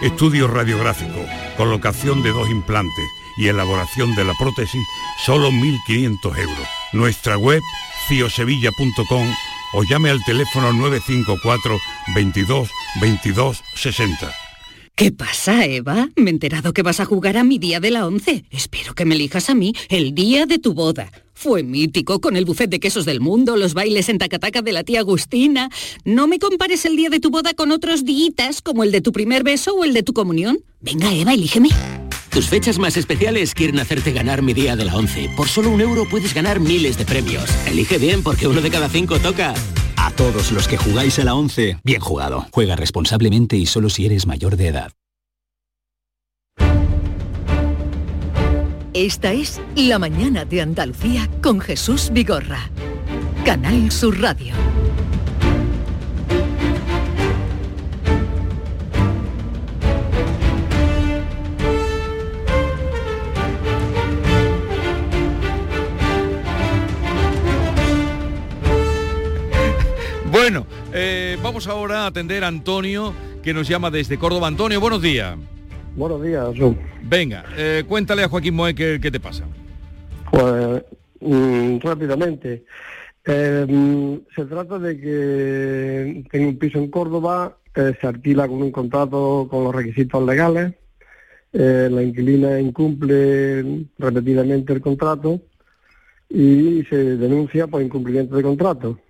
Estudio radiográfico. Colocación de dos implantes y elaboración de la prótesis, solo 1.500 euros. Nuestra web, ciosevilla.com o llame al teléfono 954 22 22 60. ¿Qué pasa, Eva? Me he enterado que vas a jugar a mi día de la once. Espero que me elijas a mí el día de tu boda. Fue mítico con el buffet de quesos del mundo, los bailes en tacataca de la tía Agustina. No me compares el día de tu boda con otros días como el de tu primer beso o el de tu comunión. Venga, Eva, elígeme. Tus fechas más especiales quieren hacerte ganar mi día de la 11. Por solo un euro puedes ganar miles de premios. Elige bien porque uno de cada cinco toca. A todos los que jugáis a la 11, bien jugado. Juega responsablemente y solo si eres mayor de edad. Esta es La Mañana de Andalucía con Jesús Vigorra. Canal Sur Radio. Bueno, eh, vamos ahora a atender a Antonio, que nos llama desde Córdoba. Antonio, buenos días. Buenos días, Jesús. Venga, eh, cuéntale a Joaquín Moe qué, qué te pasa. Pues mm, rápidamente. Eh, mm, se trata de que tengo un piso en Córdoba, eh, se alquila con un contrato con los requisitos legales, eh, la inquilina incumple repetidamente el contrato y se denuncia por incumplimiento de contrato.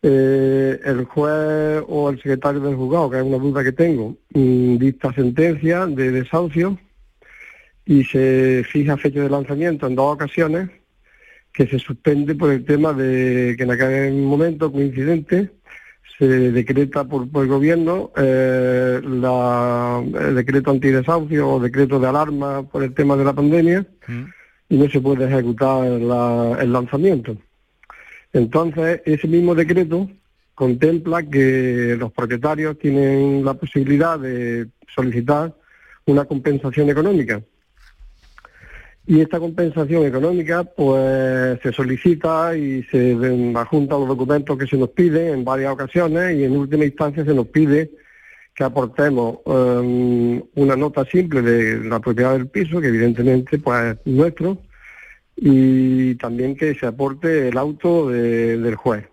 Eh, el juez o el secretario del juzgado, que es una duda que tengo, mm, dicta sentencia de desahucio y se fija fecha de lanzamiento en dos ocasiones que se suspende por el tema de que en aquel momento coincidente se decreta por, por el gobierno eh, la, el decreto antidesahucio o decreto de alarma por el tema de la pandemia y no se puede ejecutar la- el lanzamiento. Entonces, ese mismo decreto contempla que los propietarios tienen la posibilidad de solicitar una compensación económica. Y esta compensación económica, pues se solicita y se adjuntan los documentos que se nos piden en varias ocasiones y en última instancia se nos pide que aportemos eh, una nota simple de la propiedad del piso, que evidentemente pues es nuestro, y también que se aporte el auto de- del juez.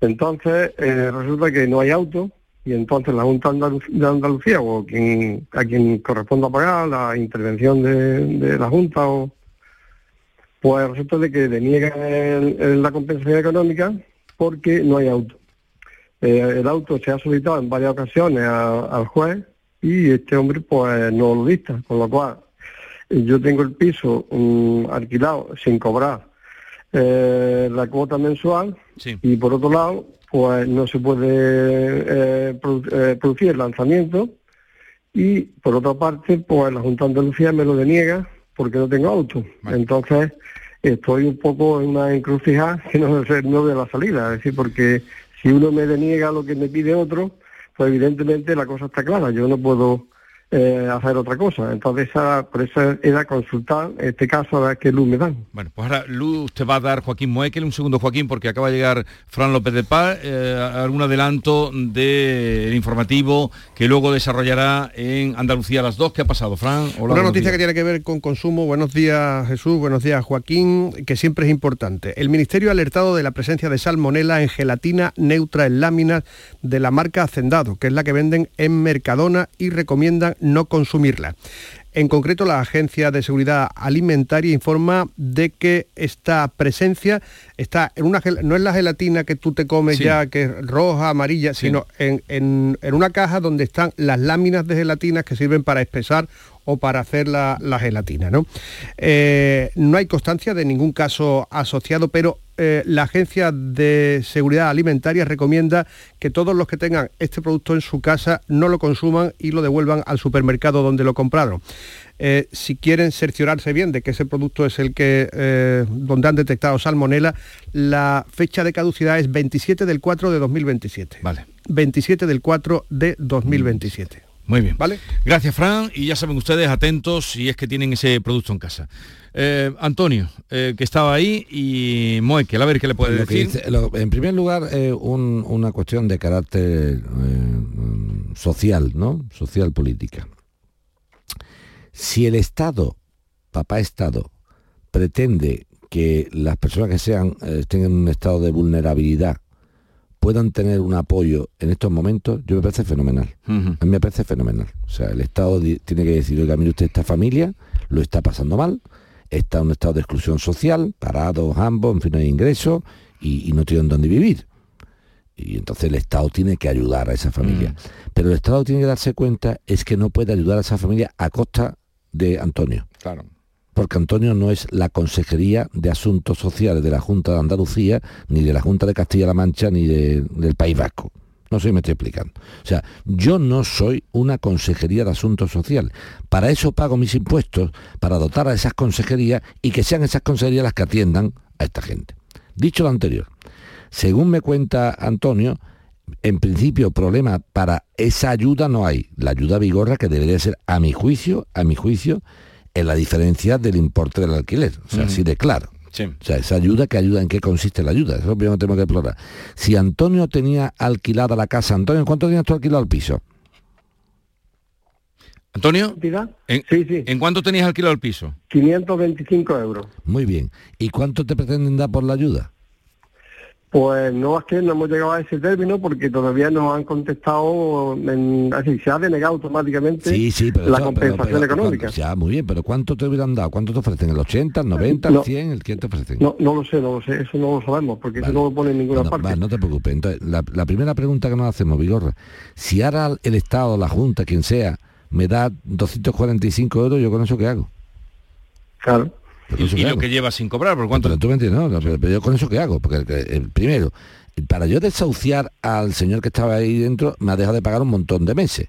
Entonces, eh, resulta que no hay auto y entonces la Junta de Andalucía o quien, a quien corresponda pagar la intervención de, la Junta, o, pues resulta de que deniega el- la compensación económica porque no hay auto. Eh, el auto se ha solicitado en varias ocasiones al juez y este hombre pues no lo dicta, con lo cual yo tengo el piso mm, alquilado sin cobrar eh, la cuota mensual y por otro lado pues no se puede eh, produ- eh, producir el lanzamiento y por otra parte pues la Junta de Andalucía me lo deniega porque no tengo auto. Entonces estoy un poco en una encrucijada que no sé no de la salida es decir porque si uno me deniega lo que me pide otro pues evidentemente la cosa está clara yo no puedo eh, hacer otra cosa. Entonces, esa, por eso era consultar, este caso, a ver qué luz me dan. Bueno, pues ahora luz te va a dar Joaquín Moekel, un segundo Joaquín, porque acaba de llegar Fran López de Paz, eh, algún adelanto del informativo que luego desarrollará en Andalucía a las dos. ¿Qué ha pasado, Fran? Hola, Una noticia que tiene que ver con consumo. Buenos días, Jesús. Buenos días, Joaquín, que siempre es importante. El Ministerio ha alertado de la presencia de salmonela en gelatina neutra en láminas de la marca Hacendado, que es la que venden en Mercadona y recomiendan no consumirla. En concreto, la Agencia de Seguridad Alimentaria informa de que esta presencia está en una no es la gelatina que tú te comes ya, que es roja, amarilla, sino en, en, una caja donde están las láminas de gelatina que sirven para espesar o para hacer la, gelatina. ¿no? Eh, no hay constancia de ningún caso asociado, pero eh, la Agencia de Seguridad Alimentaria recomienda que todos los que tengan este producto en su casa no lo consuman y lo devuelvan al supermercado donde lo compraron. Eh, si quieren cerciorarse bien de que ese producto es el que donde han detectado salmonela, la fecha de caducidad es 27 del 4 de 2027. Vale. 27 del 4 de 2027. Muy bien. ¿Vale? Gracias, Fran. Y ya saben ustedes, atentos si es que tienen ese producto en casa. Eh, Antonio, eh, que estaba ahí, y Moekel, a ver qué le puede decir. en primer lugar, eh, una cuestión de carácter social, ¿no? Social política. Si el Estado, papá Estado, pretende que las personas que sean estén en un estado de vulnerabilidad puedan tener un apoyo en estos momentos, yo me parece fenomenal. A mí me parece fenomenal. O sea, el Estado tiene que decir, oiga, mire usted, esta familia lo está pasando mal, está en un estado de exclusión social, parados ambos, en fin, no hay ingresos y, no tienen dónde vivir. Y entonces el Estado tiene que ayudar a esa familia. Mm. Pero el Estado tiene que darse cuenta es que no puede ayudar a esa familia a costa de Antonio. Claro porque Antonio no es la Consejería de Asuntos Sociales de la Junta de Andalucía, ni de la Junta de Castilla-La Mancha, ni del País Vasco. No sé si me estoy explicando. O sea, yo no soy una consejería de asuntos sociales. Para eso pago mis impuestos, para dotar a esas consejerías y que sean esas consejerías las que atiendan a esta gente. Dicho lo anterior, según me cuenta Antonio, en principio problema para esa ayuda no hay. La ayuda vigorra que debería ser, a mi juicio, a mi juicio, en la diferencia del importe del alquiler. O sea, así de claro. O sea, esa ayuda, ¿qué ayuda? ¿En qué consiste la ayuda? Eso es lo primero que tenemos que explorar. Si Antonio tenía alquilada la casa, Antonio, ¿cuánto tenías tú alquilado el piso? Antonio, ¿en, sí, sí. ¿en cuánto tenías alquilado el piso? 525 euros. Muy bien. ¿Y cuánto te pretenden dar por la ayuda? Pues no es que no hemos llegado a ese término porque todavía nos han contestado, en, así se ha denegado automáticamente la compensación económica. Ya, muy bien, pero ¿cuánto te hubieran dado? ¿Cuánto te ofrecen? ¿El 80, el 90, el 100? ¿El qué te ofrecen? No, no lo sé, no lo sé, eso no lo sabemos porque eso no lo pone en ninguna parte. no te preocupes. Entonces, la, primera pregunta que nos hacemos, Vigorra, si ahora el Estado, la Junta, quien sea, me da 245 euros, ¿yo con eso qué hago? Claro. ¿Y, lo que lleva sin cobrar? ¿Por cuánto? Pero tú me entiendes, ¿no? Pero yo con eso qué hago? Porque eh, primero, para yo desahuciar al señor que estaba ahí dentro, me ha dejado de pagar un montón de meses.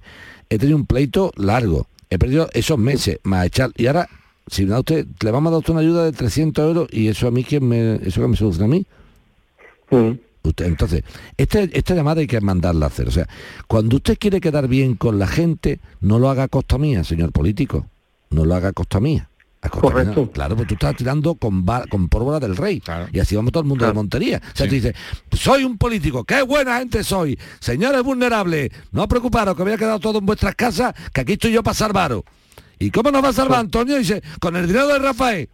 He tenido un pleito largo. He perdido esos meses, más echar. Y ahora, si me da usted, le vamos a dar usted una ayuda de 300 euros y eso a mí, ¿quién me, eso que me soluciona a mí? Usted, entonces, este, esta llamada hay que mandarla a hacer. O sea, cuando usted quiere quedar bien con la gente, no lo haga a costa mía, señor político. No lo haga a costa mía. Correcto. Claro, pues tú estás tirando con, con pólvora del rey. Y así vamos todo el mundo de Montería. O sea, tú dices, soy un político, qué buena gente soy. Señores vulnerables, no os preocuparos que había quedado todo en vuestras casas, que aquí estoy yo para salvaros. ¿Y cómo nos va a salvar Antonio? Dice, con el dinero de Rafael.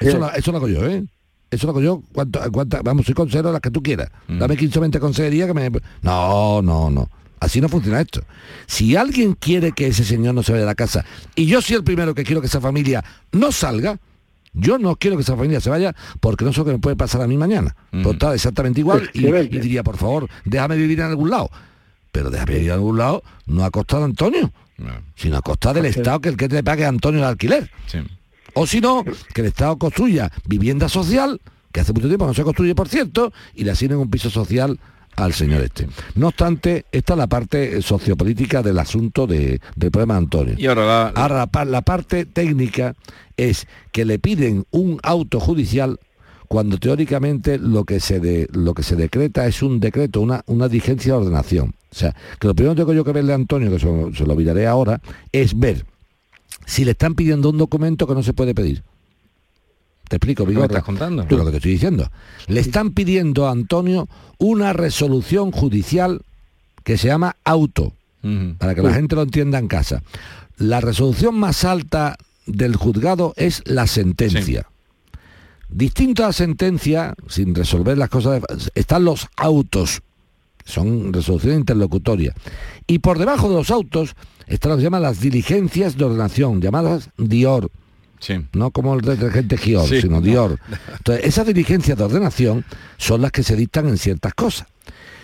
Eso, lo, hago yo, ¿eh? Eso lo hago yo. ¿Cuánto, vamos, soy consejero las que tú quieras. Dame 15 o 20 consejerías que me... No, no, no. Así no funciona esto. Si alguien quiere que ese señor no se vaya de la casa, y yo soy el primero que quiero que esa familia no salga, yo no quiero que esa familia se vaya porque no sé lo que me puede pasar a mí mañana. Mm. Pues exactamente igual y, diría, por favor, déjame vivir en algún lado. Pero déjame vivir en algún lado no a costa de Antonio, sino a costa del Estado que el que te pague a Antonio el alquiler. O si no, que el Estado construya vivienda social, que hace mucho tiempo no se construye, por cierto, y le asignen un piso social al señor este. No obstante, esta es la parte sociopolítica del asunto de, del problema de Antonio. Y ahora la... la parte técnica es que le piden un auto judicial cuando teóricamente lo que se, de- lo que se decreta es un decreto, una, una diligencia de ordenación. O sea, que lo primero que tengo yo que verle a Antonio, que se, lo- se lo miraré ahora, es ver si le están pidiendo un documento que no se puede pedir. Te explico, ¿Qué me Vigorra. estás contando? Tú lo que te estoy diciendo. Le están pidiendo a Antonio una resolución judicial que se llama auto, para que la gente lo entienda en casa. La resolución más alta del juzgado es la sentencia. Distinto a la sentencia, sin resolver las cosas, están los autos. Son resoluciones interlocutorias. Y por debajo de los autos están lo que se llaman las diligencias de ordenación, llamadas DIOR. No como el detergente Gior, Sí, sino no. Dior. Entonces, esas diligencias de ordenación son las que se dictan en ciertas cosas.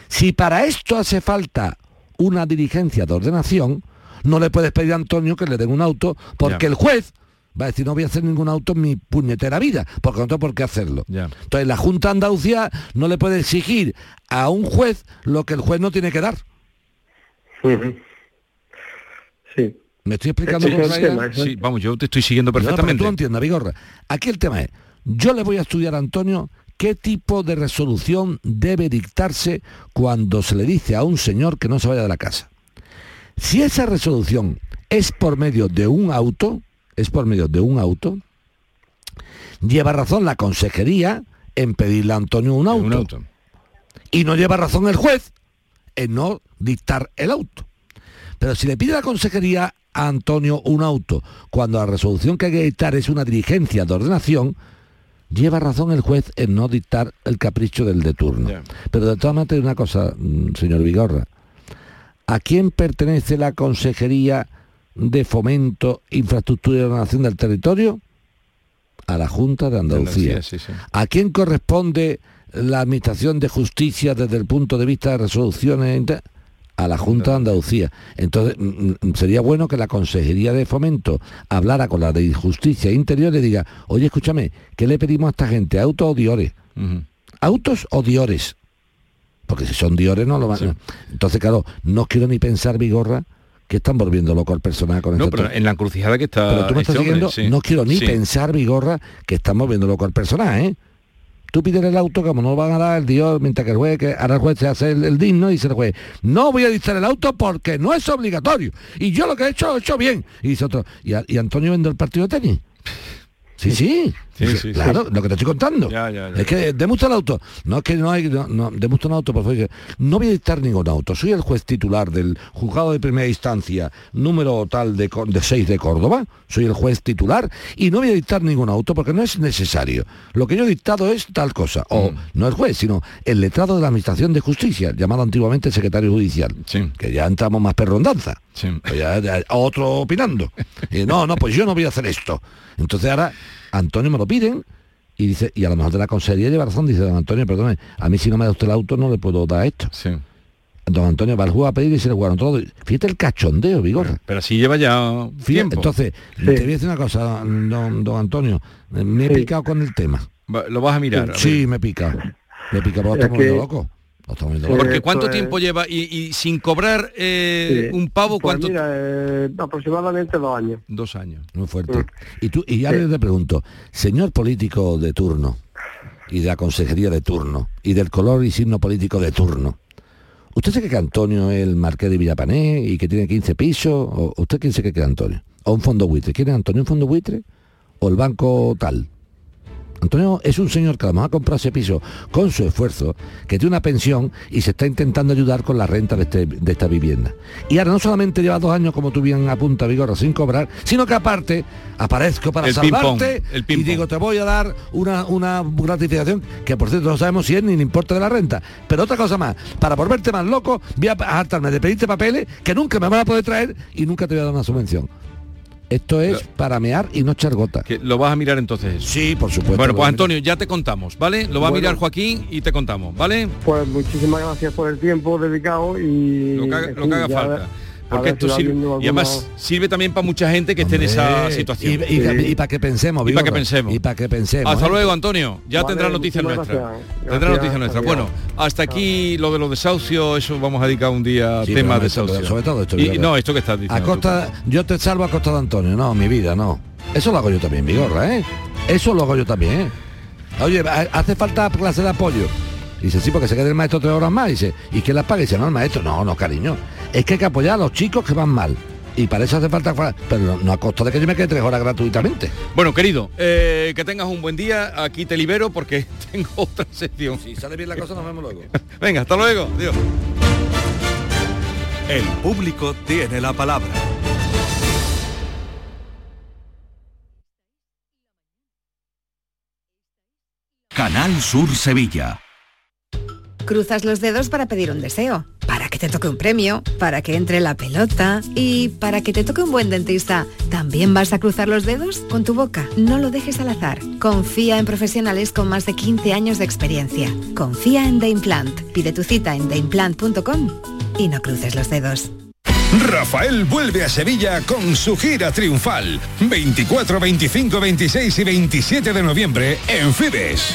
Si para esto hace falta una diligencia de ordenación, no le puedes pedir a Antonio que le den un auto, porque el juez va a decir no voy a hacer ningún auto en mi puñetera vida, porque no tengo por qué hacerlo. Entonces la Junta de Andalucía no le puede exigir a un juez lo que el juez no tiene que dar. Sí. ¿Me estoy explicando Ese con es el claridad? tema, ese- Sí, vamos, yo te estoy siguiendo No, pero perfectamente. tú lo entiendas, Vigorra. Aquí el tema es, yo le voy a estudiar a Antonio qué tipo de resolución debe dictarse cuando se le dice a un señor que no se vaya de la casa. Si esa resolución es por medio de un auto, es por medio de un auto, lleva razón la consejería en pedirle a Antonio un auto. Y no lleva razón el juez en no dictar el auto. Pero si le pide la consejería a Antonio un auto, cuando la resolución que hay que dictar es una diligencia de ordenación, lleva razón el juez en no dictar el capricho del de turno. Pero de todas maneras, una cosa, mm, señor Vigorra. ¿A quién pertenece la Consejería de Fomento, Infraestructura y Ordenación del Territorio? A la Junta de Andalucía. Andalucía, sí, sí. ¿A quién corresponde la Administración de Justicia desde el punto de vista de resoluciones? A la Junta de Andalucía. Entonces, mm, mm, sería bueno que la Consejería de Fomento hablara con la de Justicia Interior y diga, oye, escúchame, ¿qué le pedimos a esta gente? ¿Autos o diores? ¿Autos o diores? Porque si son diores no lo van Entonces, claro, no quiero ni pensar, Vigorra, que están volviendo loco al personal con No, este pero en la encrucijada que está. pero tú me estás este hombre, siguiendo, sí. no quiero ni Sí. pensar, Vigorra, que estamos viendo loco al personaje, ¿eh? Tú pides el auto, como no lo van a dar el Dios, mientras que el juez, que ahora el juez se hace el, digno dice el juez, no voy a dictar el auto porque no es obligatorio. Y yo lo que he hecho, lo he hecho bien. Y dice otro, ¿y, y Antonio vende el partido de tenis? Sí, sí. Sí, Dice, sí, claro, sí. lo que te estoy contando. Ya, ya, ya. Es que deme usted el auto. No es que no hay, no, no, deme usted un auto, por favor. No voy a dictar ningún auto. Soy el juez titular del juzgado de primera instancia, número tal de, de 6 de Córdoba. Soy el juez titular y no voy a dictar ningún auto porque no es necesario. Lo que yo he dictado es tal cosa. O Mm. no el juez, sino el letrado de la Administración de Justicia, llamado antiguamente secretario judicial. Que ya entramos más perrondanza. Pues ya- ya- otro opinando. Y no, no, pues yo no voy a hacer esto. Entonces ahora Antonio me lo piden y dice, y a lo mejor de la consejería lleva razón, dice don Antonio, perdone, a mí si no me da usted el auto no le puedo dar esto. Don Antonio va al juego a pedir y se le jugaron todo. Fíjate el cachondeo, Vigorra. Pero así lleva ya Fíjate, tiempo. entonces, te voy a decir una cosa, don, don Antonio, me he Sí. picado con el tema. Lo vas a mirar. a Sí, ver. me he picado. Me he picado, porque Es que- viendo Porque ¿cuánto tiempo lleva? Y, y sin cobrar eh, Sí. un pavo, Pues ¿cuánto? mira, eh, aproximadamente dos años. Dos años. Muy fuerte. Y tú, y ahora yo te pregunto, señor político de turno, y de la consejería de turno, y del color y signo político de turno, ¿usted se cree que Antonio es el marqués de Villapané y que tiene 15 pisos? ¿O usted quién se cree que es Antonio? ¿O un fondo buitre? ¿Quién es Antonio? ¿Un fondo buitre? ¿O el banco tal? Antonio es un señor que a lo mejor ha comprado ese piso con su esfuerzo, que tiene una pensión y se está intentando ayudar con la renta de, este- de esta vivienda. Y ahora no solamente lleva dos años, como tú bien apunta Vigorra, sin cobrar, sino que aparte aparezco para El salvarte el y digo, te voy a dar una, una gratificación que por cierto no sabemos si es ni el importe de la renta. Pero otra cosa más, para volverte más loco, voy a hartarme de pedirte papeles que nunca me van a poder traer y nunca te voy a dar una subvención. Esto es para mear y no echar gota. Que lo vas a mirar entonces. eso. Sí, por supuesto. Bueno, pues Antonio, ya te contamos, ¿vale? Lo va a mirar Joaquín y te contamos, ¿vale? Pues muchísimas gracias por el tiempo dedicado y... Lo que haga, lo que haga falta. A Porque ver esto sirve, y además sirve también para mucha gente que esté en esa Hombre, situación. Y, y- y para que pensemos, Y para que Vigorra, pensemos. Y para que pensemos. Hasta ¿eh? luego, Antonio. Ya Vale, tendrá noticias nuestras. Tendrá noticias nuestras. Bueno, hasta aquí lo de los desahucios, eso vamos a dedicar un día a Sí, pero de sobre- desahucio. sobre todo esto, Y, Vigorra. no, esto que estás A diciendo. tú. costa, yo te salvo a costa de Antonio. No, mi vida, no. Eso lo hago yo también, Vigorra, ¿eh? Eso lo hago yo también, ¿eh? Oye, hace falta clase de apoyo. Dice, sí, porque se queda el maestro tres horas más. Dice, ¿y quién las paga? Dice, no, el maestro. No, no, cariño. Es que hay que apoyar a los chicos que van mal. Y para eso hace falta... Pero no, a costo de que yo me quede tres horas gratuitamente. Bueno, querido, eh, que tengas un buen día. Aquí te libero porque tengo otra sección. Si sale bien la cosa, nos vemos luego. Venga, hasta luego. Adiós. El público tiene la palabra. Canal Sur Sevilla. Cruzas los dedos para pedir un deseo, para que te toque un premio, para que entre la pelota y para que te toque un buen dentista. ¿También vas a cruzar los dedos? Con tu boca, no lo dejes al azar. Confía en profesionales con más de 15 años de experiencia. Confía en The Implant. Pide tu cita en theimplant.com y no cruces los dedos. Rafael vuelve a Sevilla con su gira triunfal. 24, 25, 26 y 27 de noviembre en Fibes.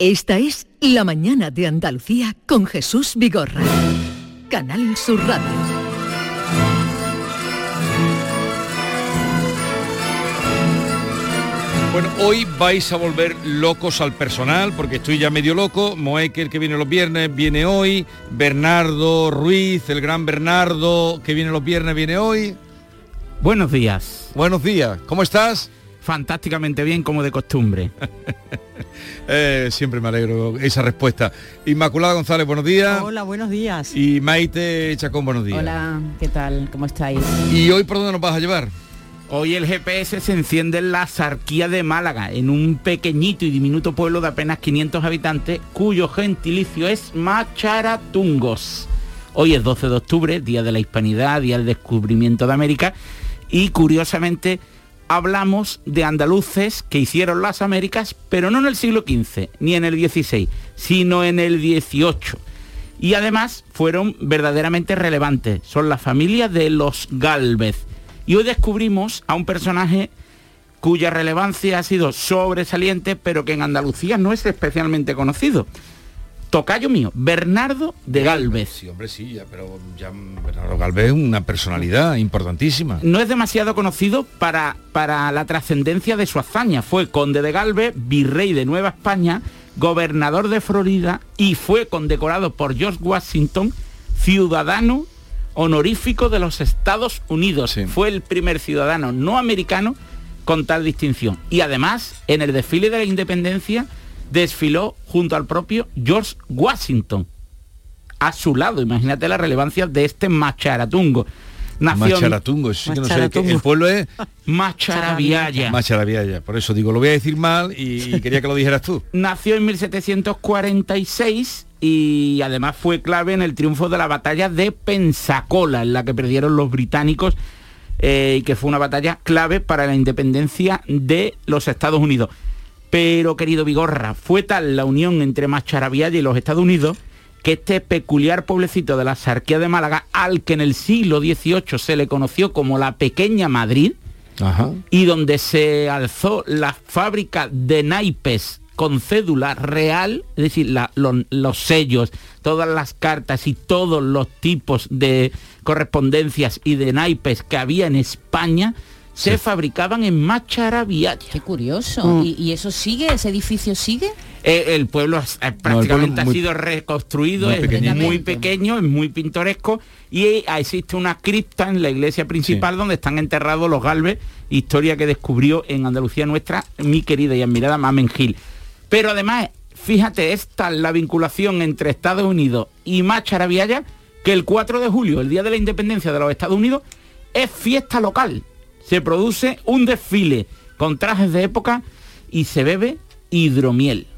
Esta es La mañana de Andalucía con Jesús Vigorra. Canal Sur Radio. Bueno, hoy vais a volver locos al personal porque estoy ya medio loco. Moekel que viene los viernes viene hoy. Bernardo Ruiz, el gran Bernardo que viene los viernes viene hoy. Buenos días. Buenos días. ¿Cómo estás? Fantásticamente bien como de costumbre. Eh, siempre me alegro esa respuesta. Inmaculada González, buenos días. Hola, buenos días. Y Maite Chacón, buenos días. Hola, ¿qué tal? ¿Cómo estáis? ¿Y hoy por dónde nos vas a llevar? Hoy el GPS se enciende en la Sarquía de Málaga, en un pequeñito y diminuto pueblo de apenas 500 habitantes, cuyo gentilicio es Macharatungos. Hoy es 12 de octubre, Día de la Hispanidad, Día del Descubrimiento de América, y curiosamente hablamos de andaluces que hicieron las Américas, pero no en el siglo XV ni en el XVI, sino en el XVIII. Y además fueron verdaderamente relevantes. Son la familia de los Galvez. Y hoy descubrimos a un personaje cuya relevancia ha sido sobresaliente, pero que en Andalucía no es especialmente conocido tocayo mío, Bernardo de Galvez. Sí, hombre, sí, ya, pero ya Bernardo Galvez es una personalidad importantísima. No es demasiado conocido para, para la trascendencia de su hazaña. Fue conde de Galvez, virrey de Nueva España, gobernador de Florida y fue condecorado por George Washington, ciudadano honorífico de los Estados Unidos. Fue el primer ciudadano no americano con tal distinción. Y además, en el desfile de la independencia, desfiló junto al propio George Washington. A su lado, imagínate la relevancia de este macharatungo. Macharatungo, sí que no sé, el pueblo es Macharabiaya. Macharabiaya, por eso digo, lo voy a decir mal y quería que lo dijeras tú. Nació en 1746 y además fue clave en el triunfo de la batalla de Pensacola, en la que perdieron los británicos eh, y que fue una batalla clave para la independencia de los Estados Unidos. Pero, querido Vigorra, fue tal la unión entre Macharabiaya y los Estados Unidos que este peculiar pueblecito de la Sarquía de Málaga, al que en el siglo XVIII se le conoció como la Pequeña Madrid, y donde se alzó la fábrica de naipes con cédula real, es decir, los sellos, todas las cartas y todos los tipos de correspondencias y de naipes que había en España, se fabricaban en Macharabiaya. Qué curioso. Mm. ¿Y, eso sigue? ¿Ese edificio sigue? Eh, el pueblo prácticamente ha sido reconstruido, es muy pequeño, es muy pintoresco y existe una cripta en la iglesia principal donde están enterrados los galves, historia que descubrió en Andalucía nuestra mi querida y admirada Mamen Gil. Pero además, fíjate, esta la vinculación entre Estados Unidos y Macharabiaya, que el 4 de julio, el día de la independencia de los Estados Unidos, es fiesta local se produce un desfile con trajes de época y se bebe hidromiel.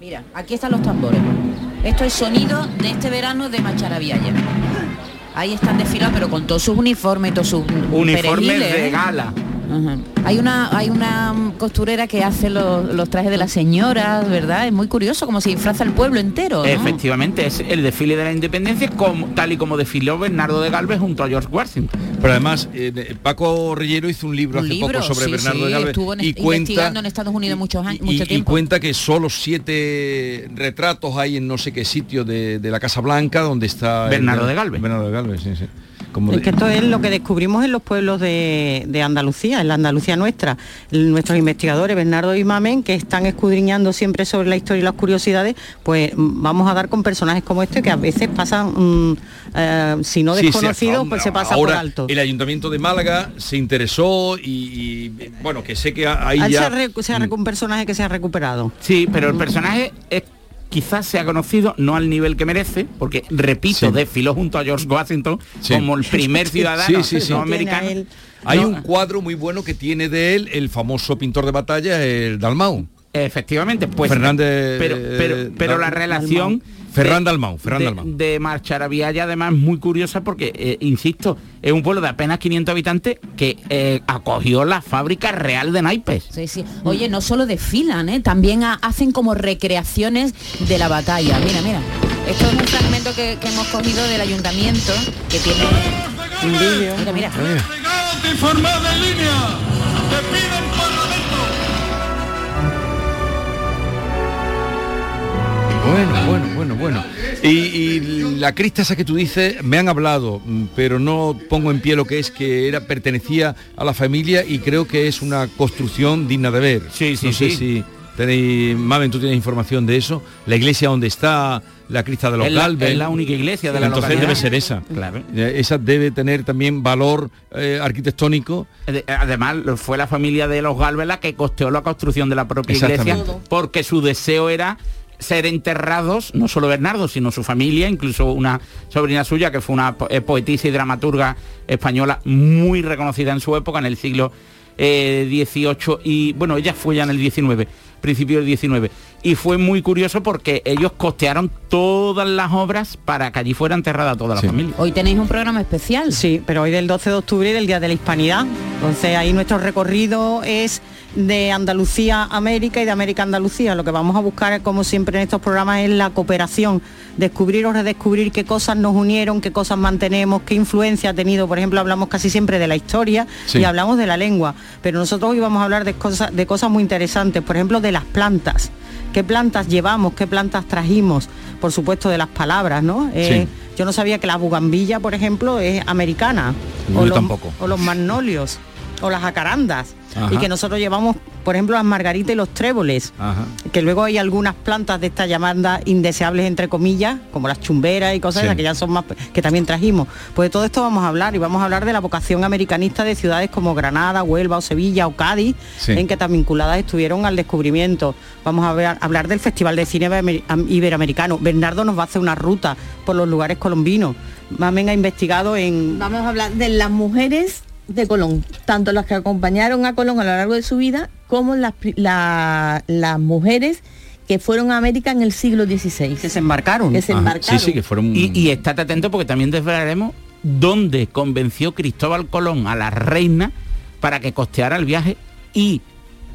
Mira, aquí están los tambores. Esto es sonido de este verano de Macharabiaya. Ahí están desfilados, pero con todos sus uniformes y todos sus Uniformes de ¿eh? Ajá. Hay una hay una costurera que hace los, los trajes de las señoras, ¿verdad? Es muy curioso, como se disfraza el pueblo entero. ¿no? Efectivamente, es el desfile de la independencia como, tal y como desfiló Bernardo de Galvez junto a George Washington. Pero además, eh, Paco Rellero hizo un libro Un hace libro, poco sobre sí, Bernardo sí, de Galvez estuvo en- y cuenta investigando en Estados Unidos muchos años, y, mucho y tiempo. cuenta que solo siete retratos hay en no sé qué sitio de, de la Casa Blanca donde está el- Bernardo de Galvez. Bernardo de Galvez, sí, sí. Como Es que esto es lo que descubrimos en los pueblos de, de Andalucía, en la Andalucía nuestra. Nuestros investigadores, Bernardo y Mamen, que están escudriñando siempre sobre la historia y las curiosidades, pues mm, vamos a dar con personajes como este que a veces pasan, mm, eh, si no Sí, sí, desconocidos, pues se pasa ahora por alto. El Ayuntamiento de Málaga se interesó y, y, bueno, que sé que ahí Ah, se ya... ha se ha recu- un personaje que se ha recuperado. Sí, pero el personaje es quizás sea conocido no al nivel que merece, porque repito, Sí. desfiló junto a George Washington Sí. como el primer ciudadano Sí, sí, sí. no americano. Hay No, un cuadro muy bueno que tiene de él el famoso pintor de batalla, el Dalmau. Efectivamente, pues Fernández pero pero pero Dal- la relación Ferran Dalmau, Ferran de, Dalmau. de Marcharavillaya además muy curiosa porque eh, insisto, es un pueblo de apenas 500 habitantes que eh, acogió la fábrica real de naipes. Sí, sí. Oye, no solo desfilan, ¿eh? también ha- hacen como recreaciones de la batalla. Mira, mira. Esto es un fragmento que, que hemos cogido del ayuntamiento que tiene un vídeo. Mira, mira. Bueno, bueno, bueno, bueno. Y, y la crista esa que tú dices, me han hablado, mm, pero no pongo en pie lo que es, que era pertenecía a la familia y creo que es una construcción digna de ver. Sí, sí, no sé sí. si tenéis, Mamen, tú tienes información de eso. La iglesia donde está la crista de los Es la- Galvez. es la única iglesia de la Entonces localidad. debe ser esa. Claro. Esa debe tener también valor eh, arquitectónico. Además, fue la familia de los Galvez la que costeó la construcción de la propia iglesia, porque su deseo era ser enterrados, no solo Bernardo, sino su familia, incluso una sobrina suya, que fue una eh, poetisa y dramaturga española muy reconocida en su época, en el siglo eh, XVIII, y bueno, ella fue ya en el XIX, principio del XIX. Y fue muy curioso porque ellos costearon todas las obras para que allí fuera enterrada toda la familia. Hoy tenéis un programa especial. Sí, pero hoy del 12 de octubre y del Día de la Hispanidad. Entonces ahí nuestro recorrido es de Andalucía a América y de América a Andalucía. Lo que vamos a buscar, como siempre en estos programas, es la cooperación, descubrir o redescubrir qué cosas nos unieron, qué cosas mantenemos, qué influencia ha tenido. Por ejemplo, hablamos casi siempre de la historia Sí. y hablamos de la lengua, pero nosotros hoy vamos a hablar de cosas, de cosas muy interesantes, por ejemplo, de las plantas. ¿Qué plantas llevamos? ¿Qué plantas trajimos? Por supuesto, de las palabras, ¿no? Eh, Yo no sabía que la bugambilla, por ejemplo, es americana. Yo o los, tampoco. O los magnolios. O las jacarandas. Ajá. Y que nosotros llevamos, por ejemplo, las margaritas y los tréboles. Ajá. Que luego hay algunas plantas de estas llamadas indeseables, entre comillas, como las chumberas y cosas Sí. esas que ya son más, que también trajimos. Pues de todo esto vamos a hablar y vamos a hablar de la vocación americanista de ciudades como Granada, Huelva o Sevilla o Cádiz, Sí. en que tan vinculadas estuvieron al descubrimiento. Vamos a ver- hablar del Festival de Cine Iber- Iberoamericano. Bernardo nos va a hacer una ruta por los lugares colombinos. Mamen ha investigado en... Vamos a hablar de las mujeres de Colón, tanto las que acompañaron a Colón a lo largo de su vida, como las, la- las mujeres que fueron a América en el siglo XVI. Que se embarcaron. Que se embarcaron. fueron... Y, y estate atento porque también desvelaremos dónde convenció Cristóbal Colón a la reina para que costeara el viaje y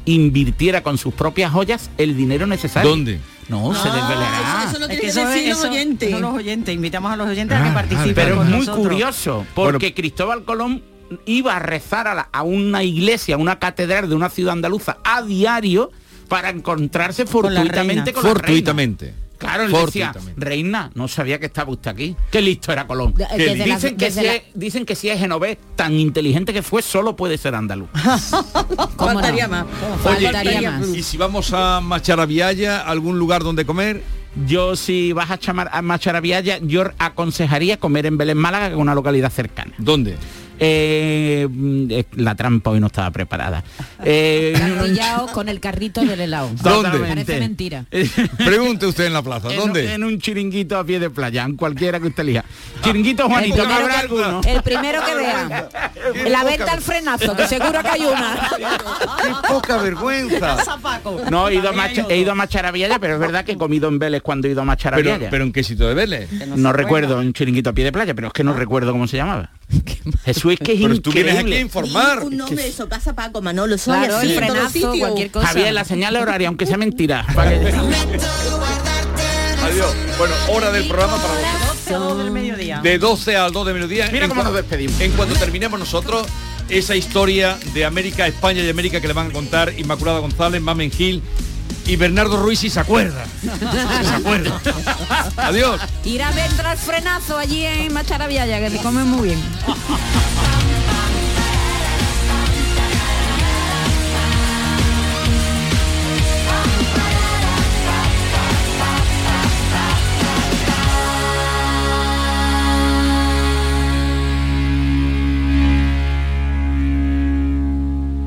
invirtiera con sus propias joyas el dinero necesario. ¿Dónde? No, se desvelará. eso lo Es tienen que que eso es- decir los oyentes. eso los oyentes. Invitamos a los oyentes a que Ah, participen Pero es muy nosotros. curioso, porque Cristóbal Colón iba a rezar a, la- a una iglesia, a una catedral de una ciudad andaluza a diario para encontrarse la fortuitamente reina. con la, reina. Fortuitamente. Claro, él decía, Fortuitamente. reina, no sabía que estaba usted aquí. Qué listo era Colón. De- Que desde la- dicen, que si la- es, dicen que si es genovés, tan inteligente que fue, solo puede ser andaluz. Faltaría más. Oye, Faltaría más. y si vamos a Macharabiaya, algún lugar donde comer, Yo si vas a, chamar, a Macharabiaya, yo aconsejaría comer en Belén Málaga, que es una localidad cercana. ¿dónde? Eh, mm, eh, la trampa hoy no estaba preparada. Eh, con el carrito del helado. ¿Dónde? Parece mentira. Pregunte usted en la plaza, en, ¿dónde? En un chiringuito a pie de playa, en cualquiera que usted elija. Chiringuito Juanito, El ¿no habrá primero alguno? El primero que vea. La venta al frenazo, que seguro que hay una. ¡Qué poca vergüenza! No, he ido, a he ido a Macharavilla, pero es verdad que he comido en Vélez cuando he ido a Macharavilla. Pero, pero ¿en qué sitio de Vélez? no recuerdo, un chiringuito a pie de playa, pero es que no recuerdo cómo se llamaba. Jesús, es que es Pero tú vienes aquí a increíble. informar. Un nombre de eso, casa Paco, Manolo, soy Claro, así frenazo, cualquier cosa. Javier, la señal horaria, aunque sea mentira. Adiós. Bueno, hora del programa para vosotros. del mediodía. De 12 al 2 de mediodía. Mira En cómo nos despedimos. En cuanto terminemos nosotros, esa historia de América, España y América que le van a contar Inmaculada González, Mamen Gil y Bernardo Ruiz si se acuerda. Se acuerda. Adiós. Ir a vender al frenazo allí en Macharavilla, que se come muy bien.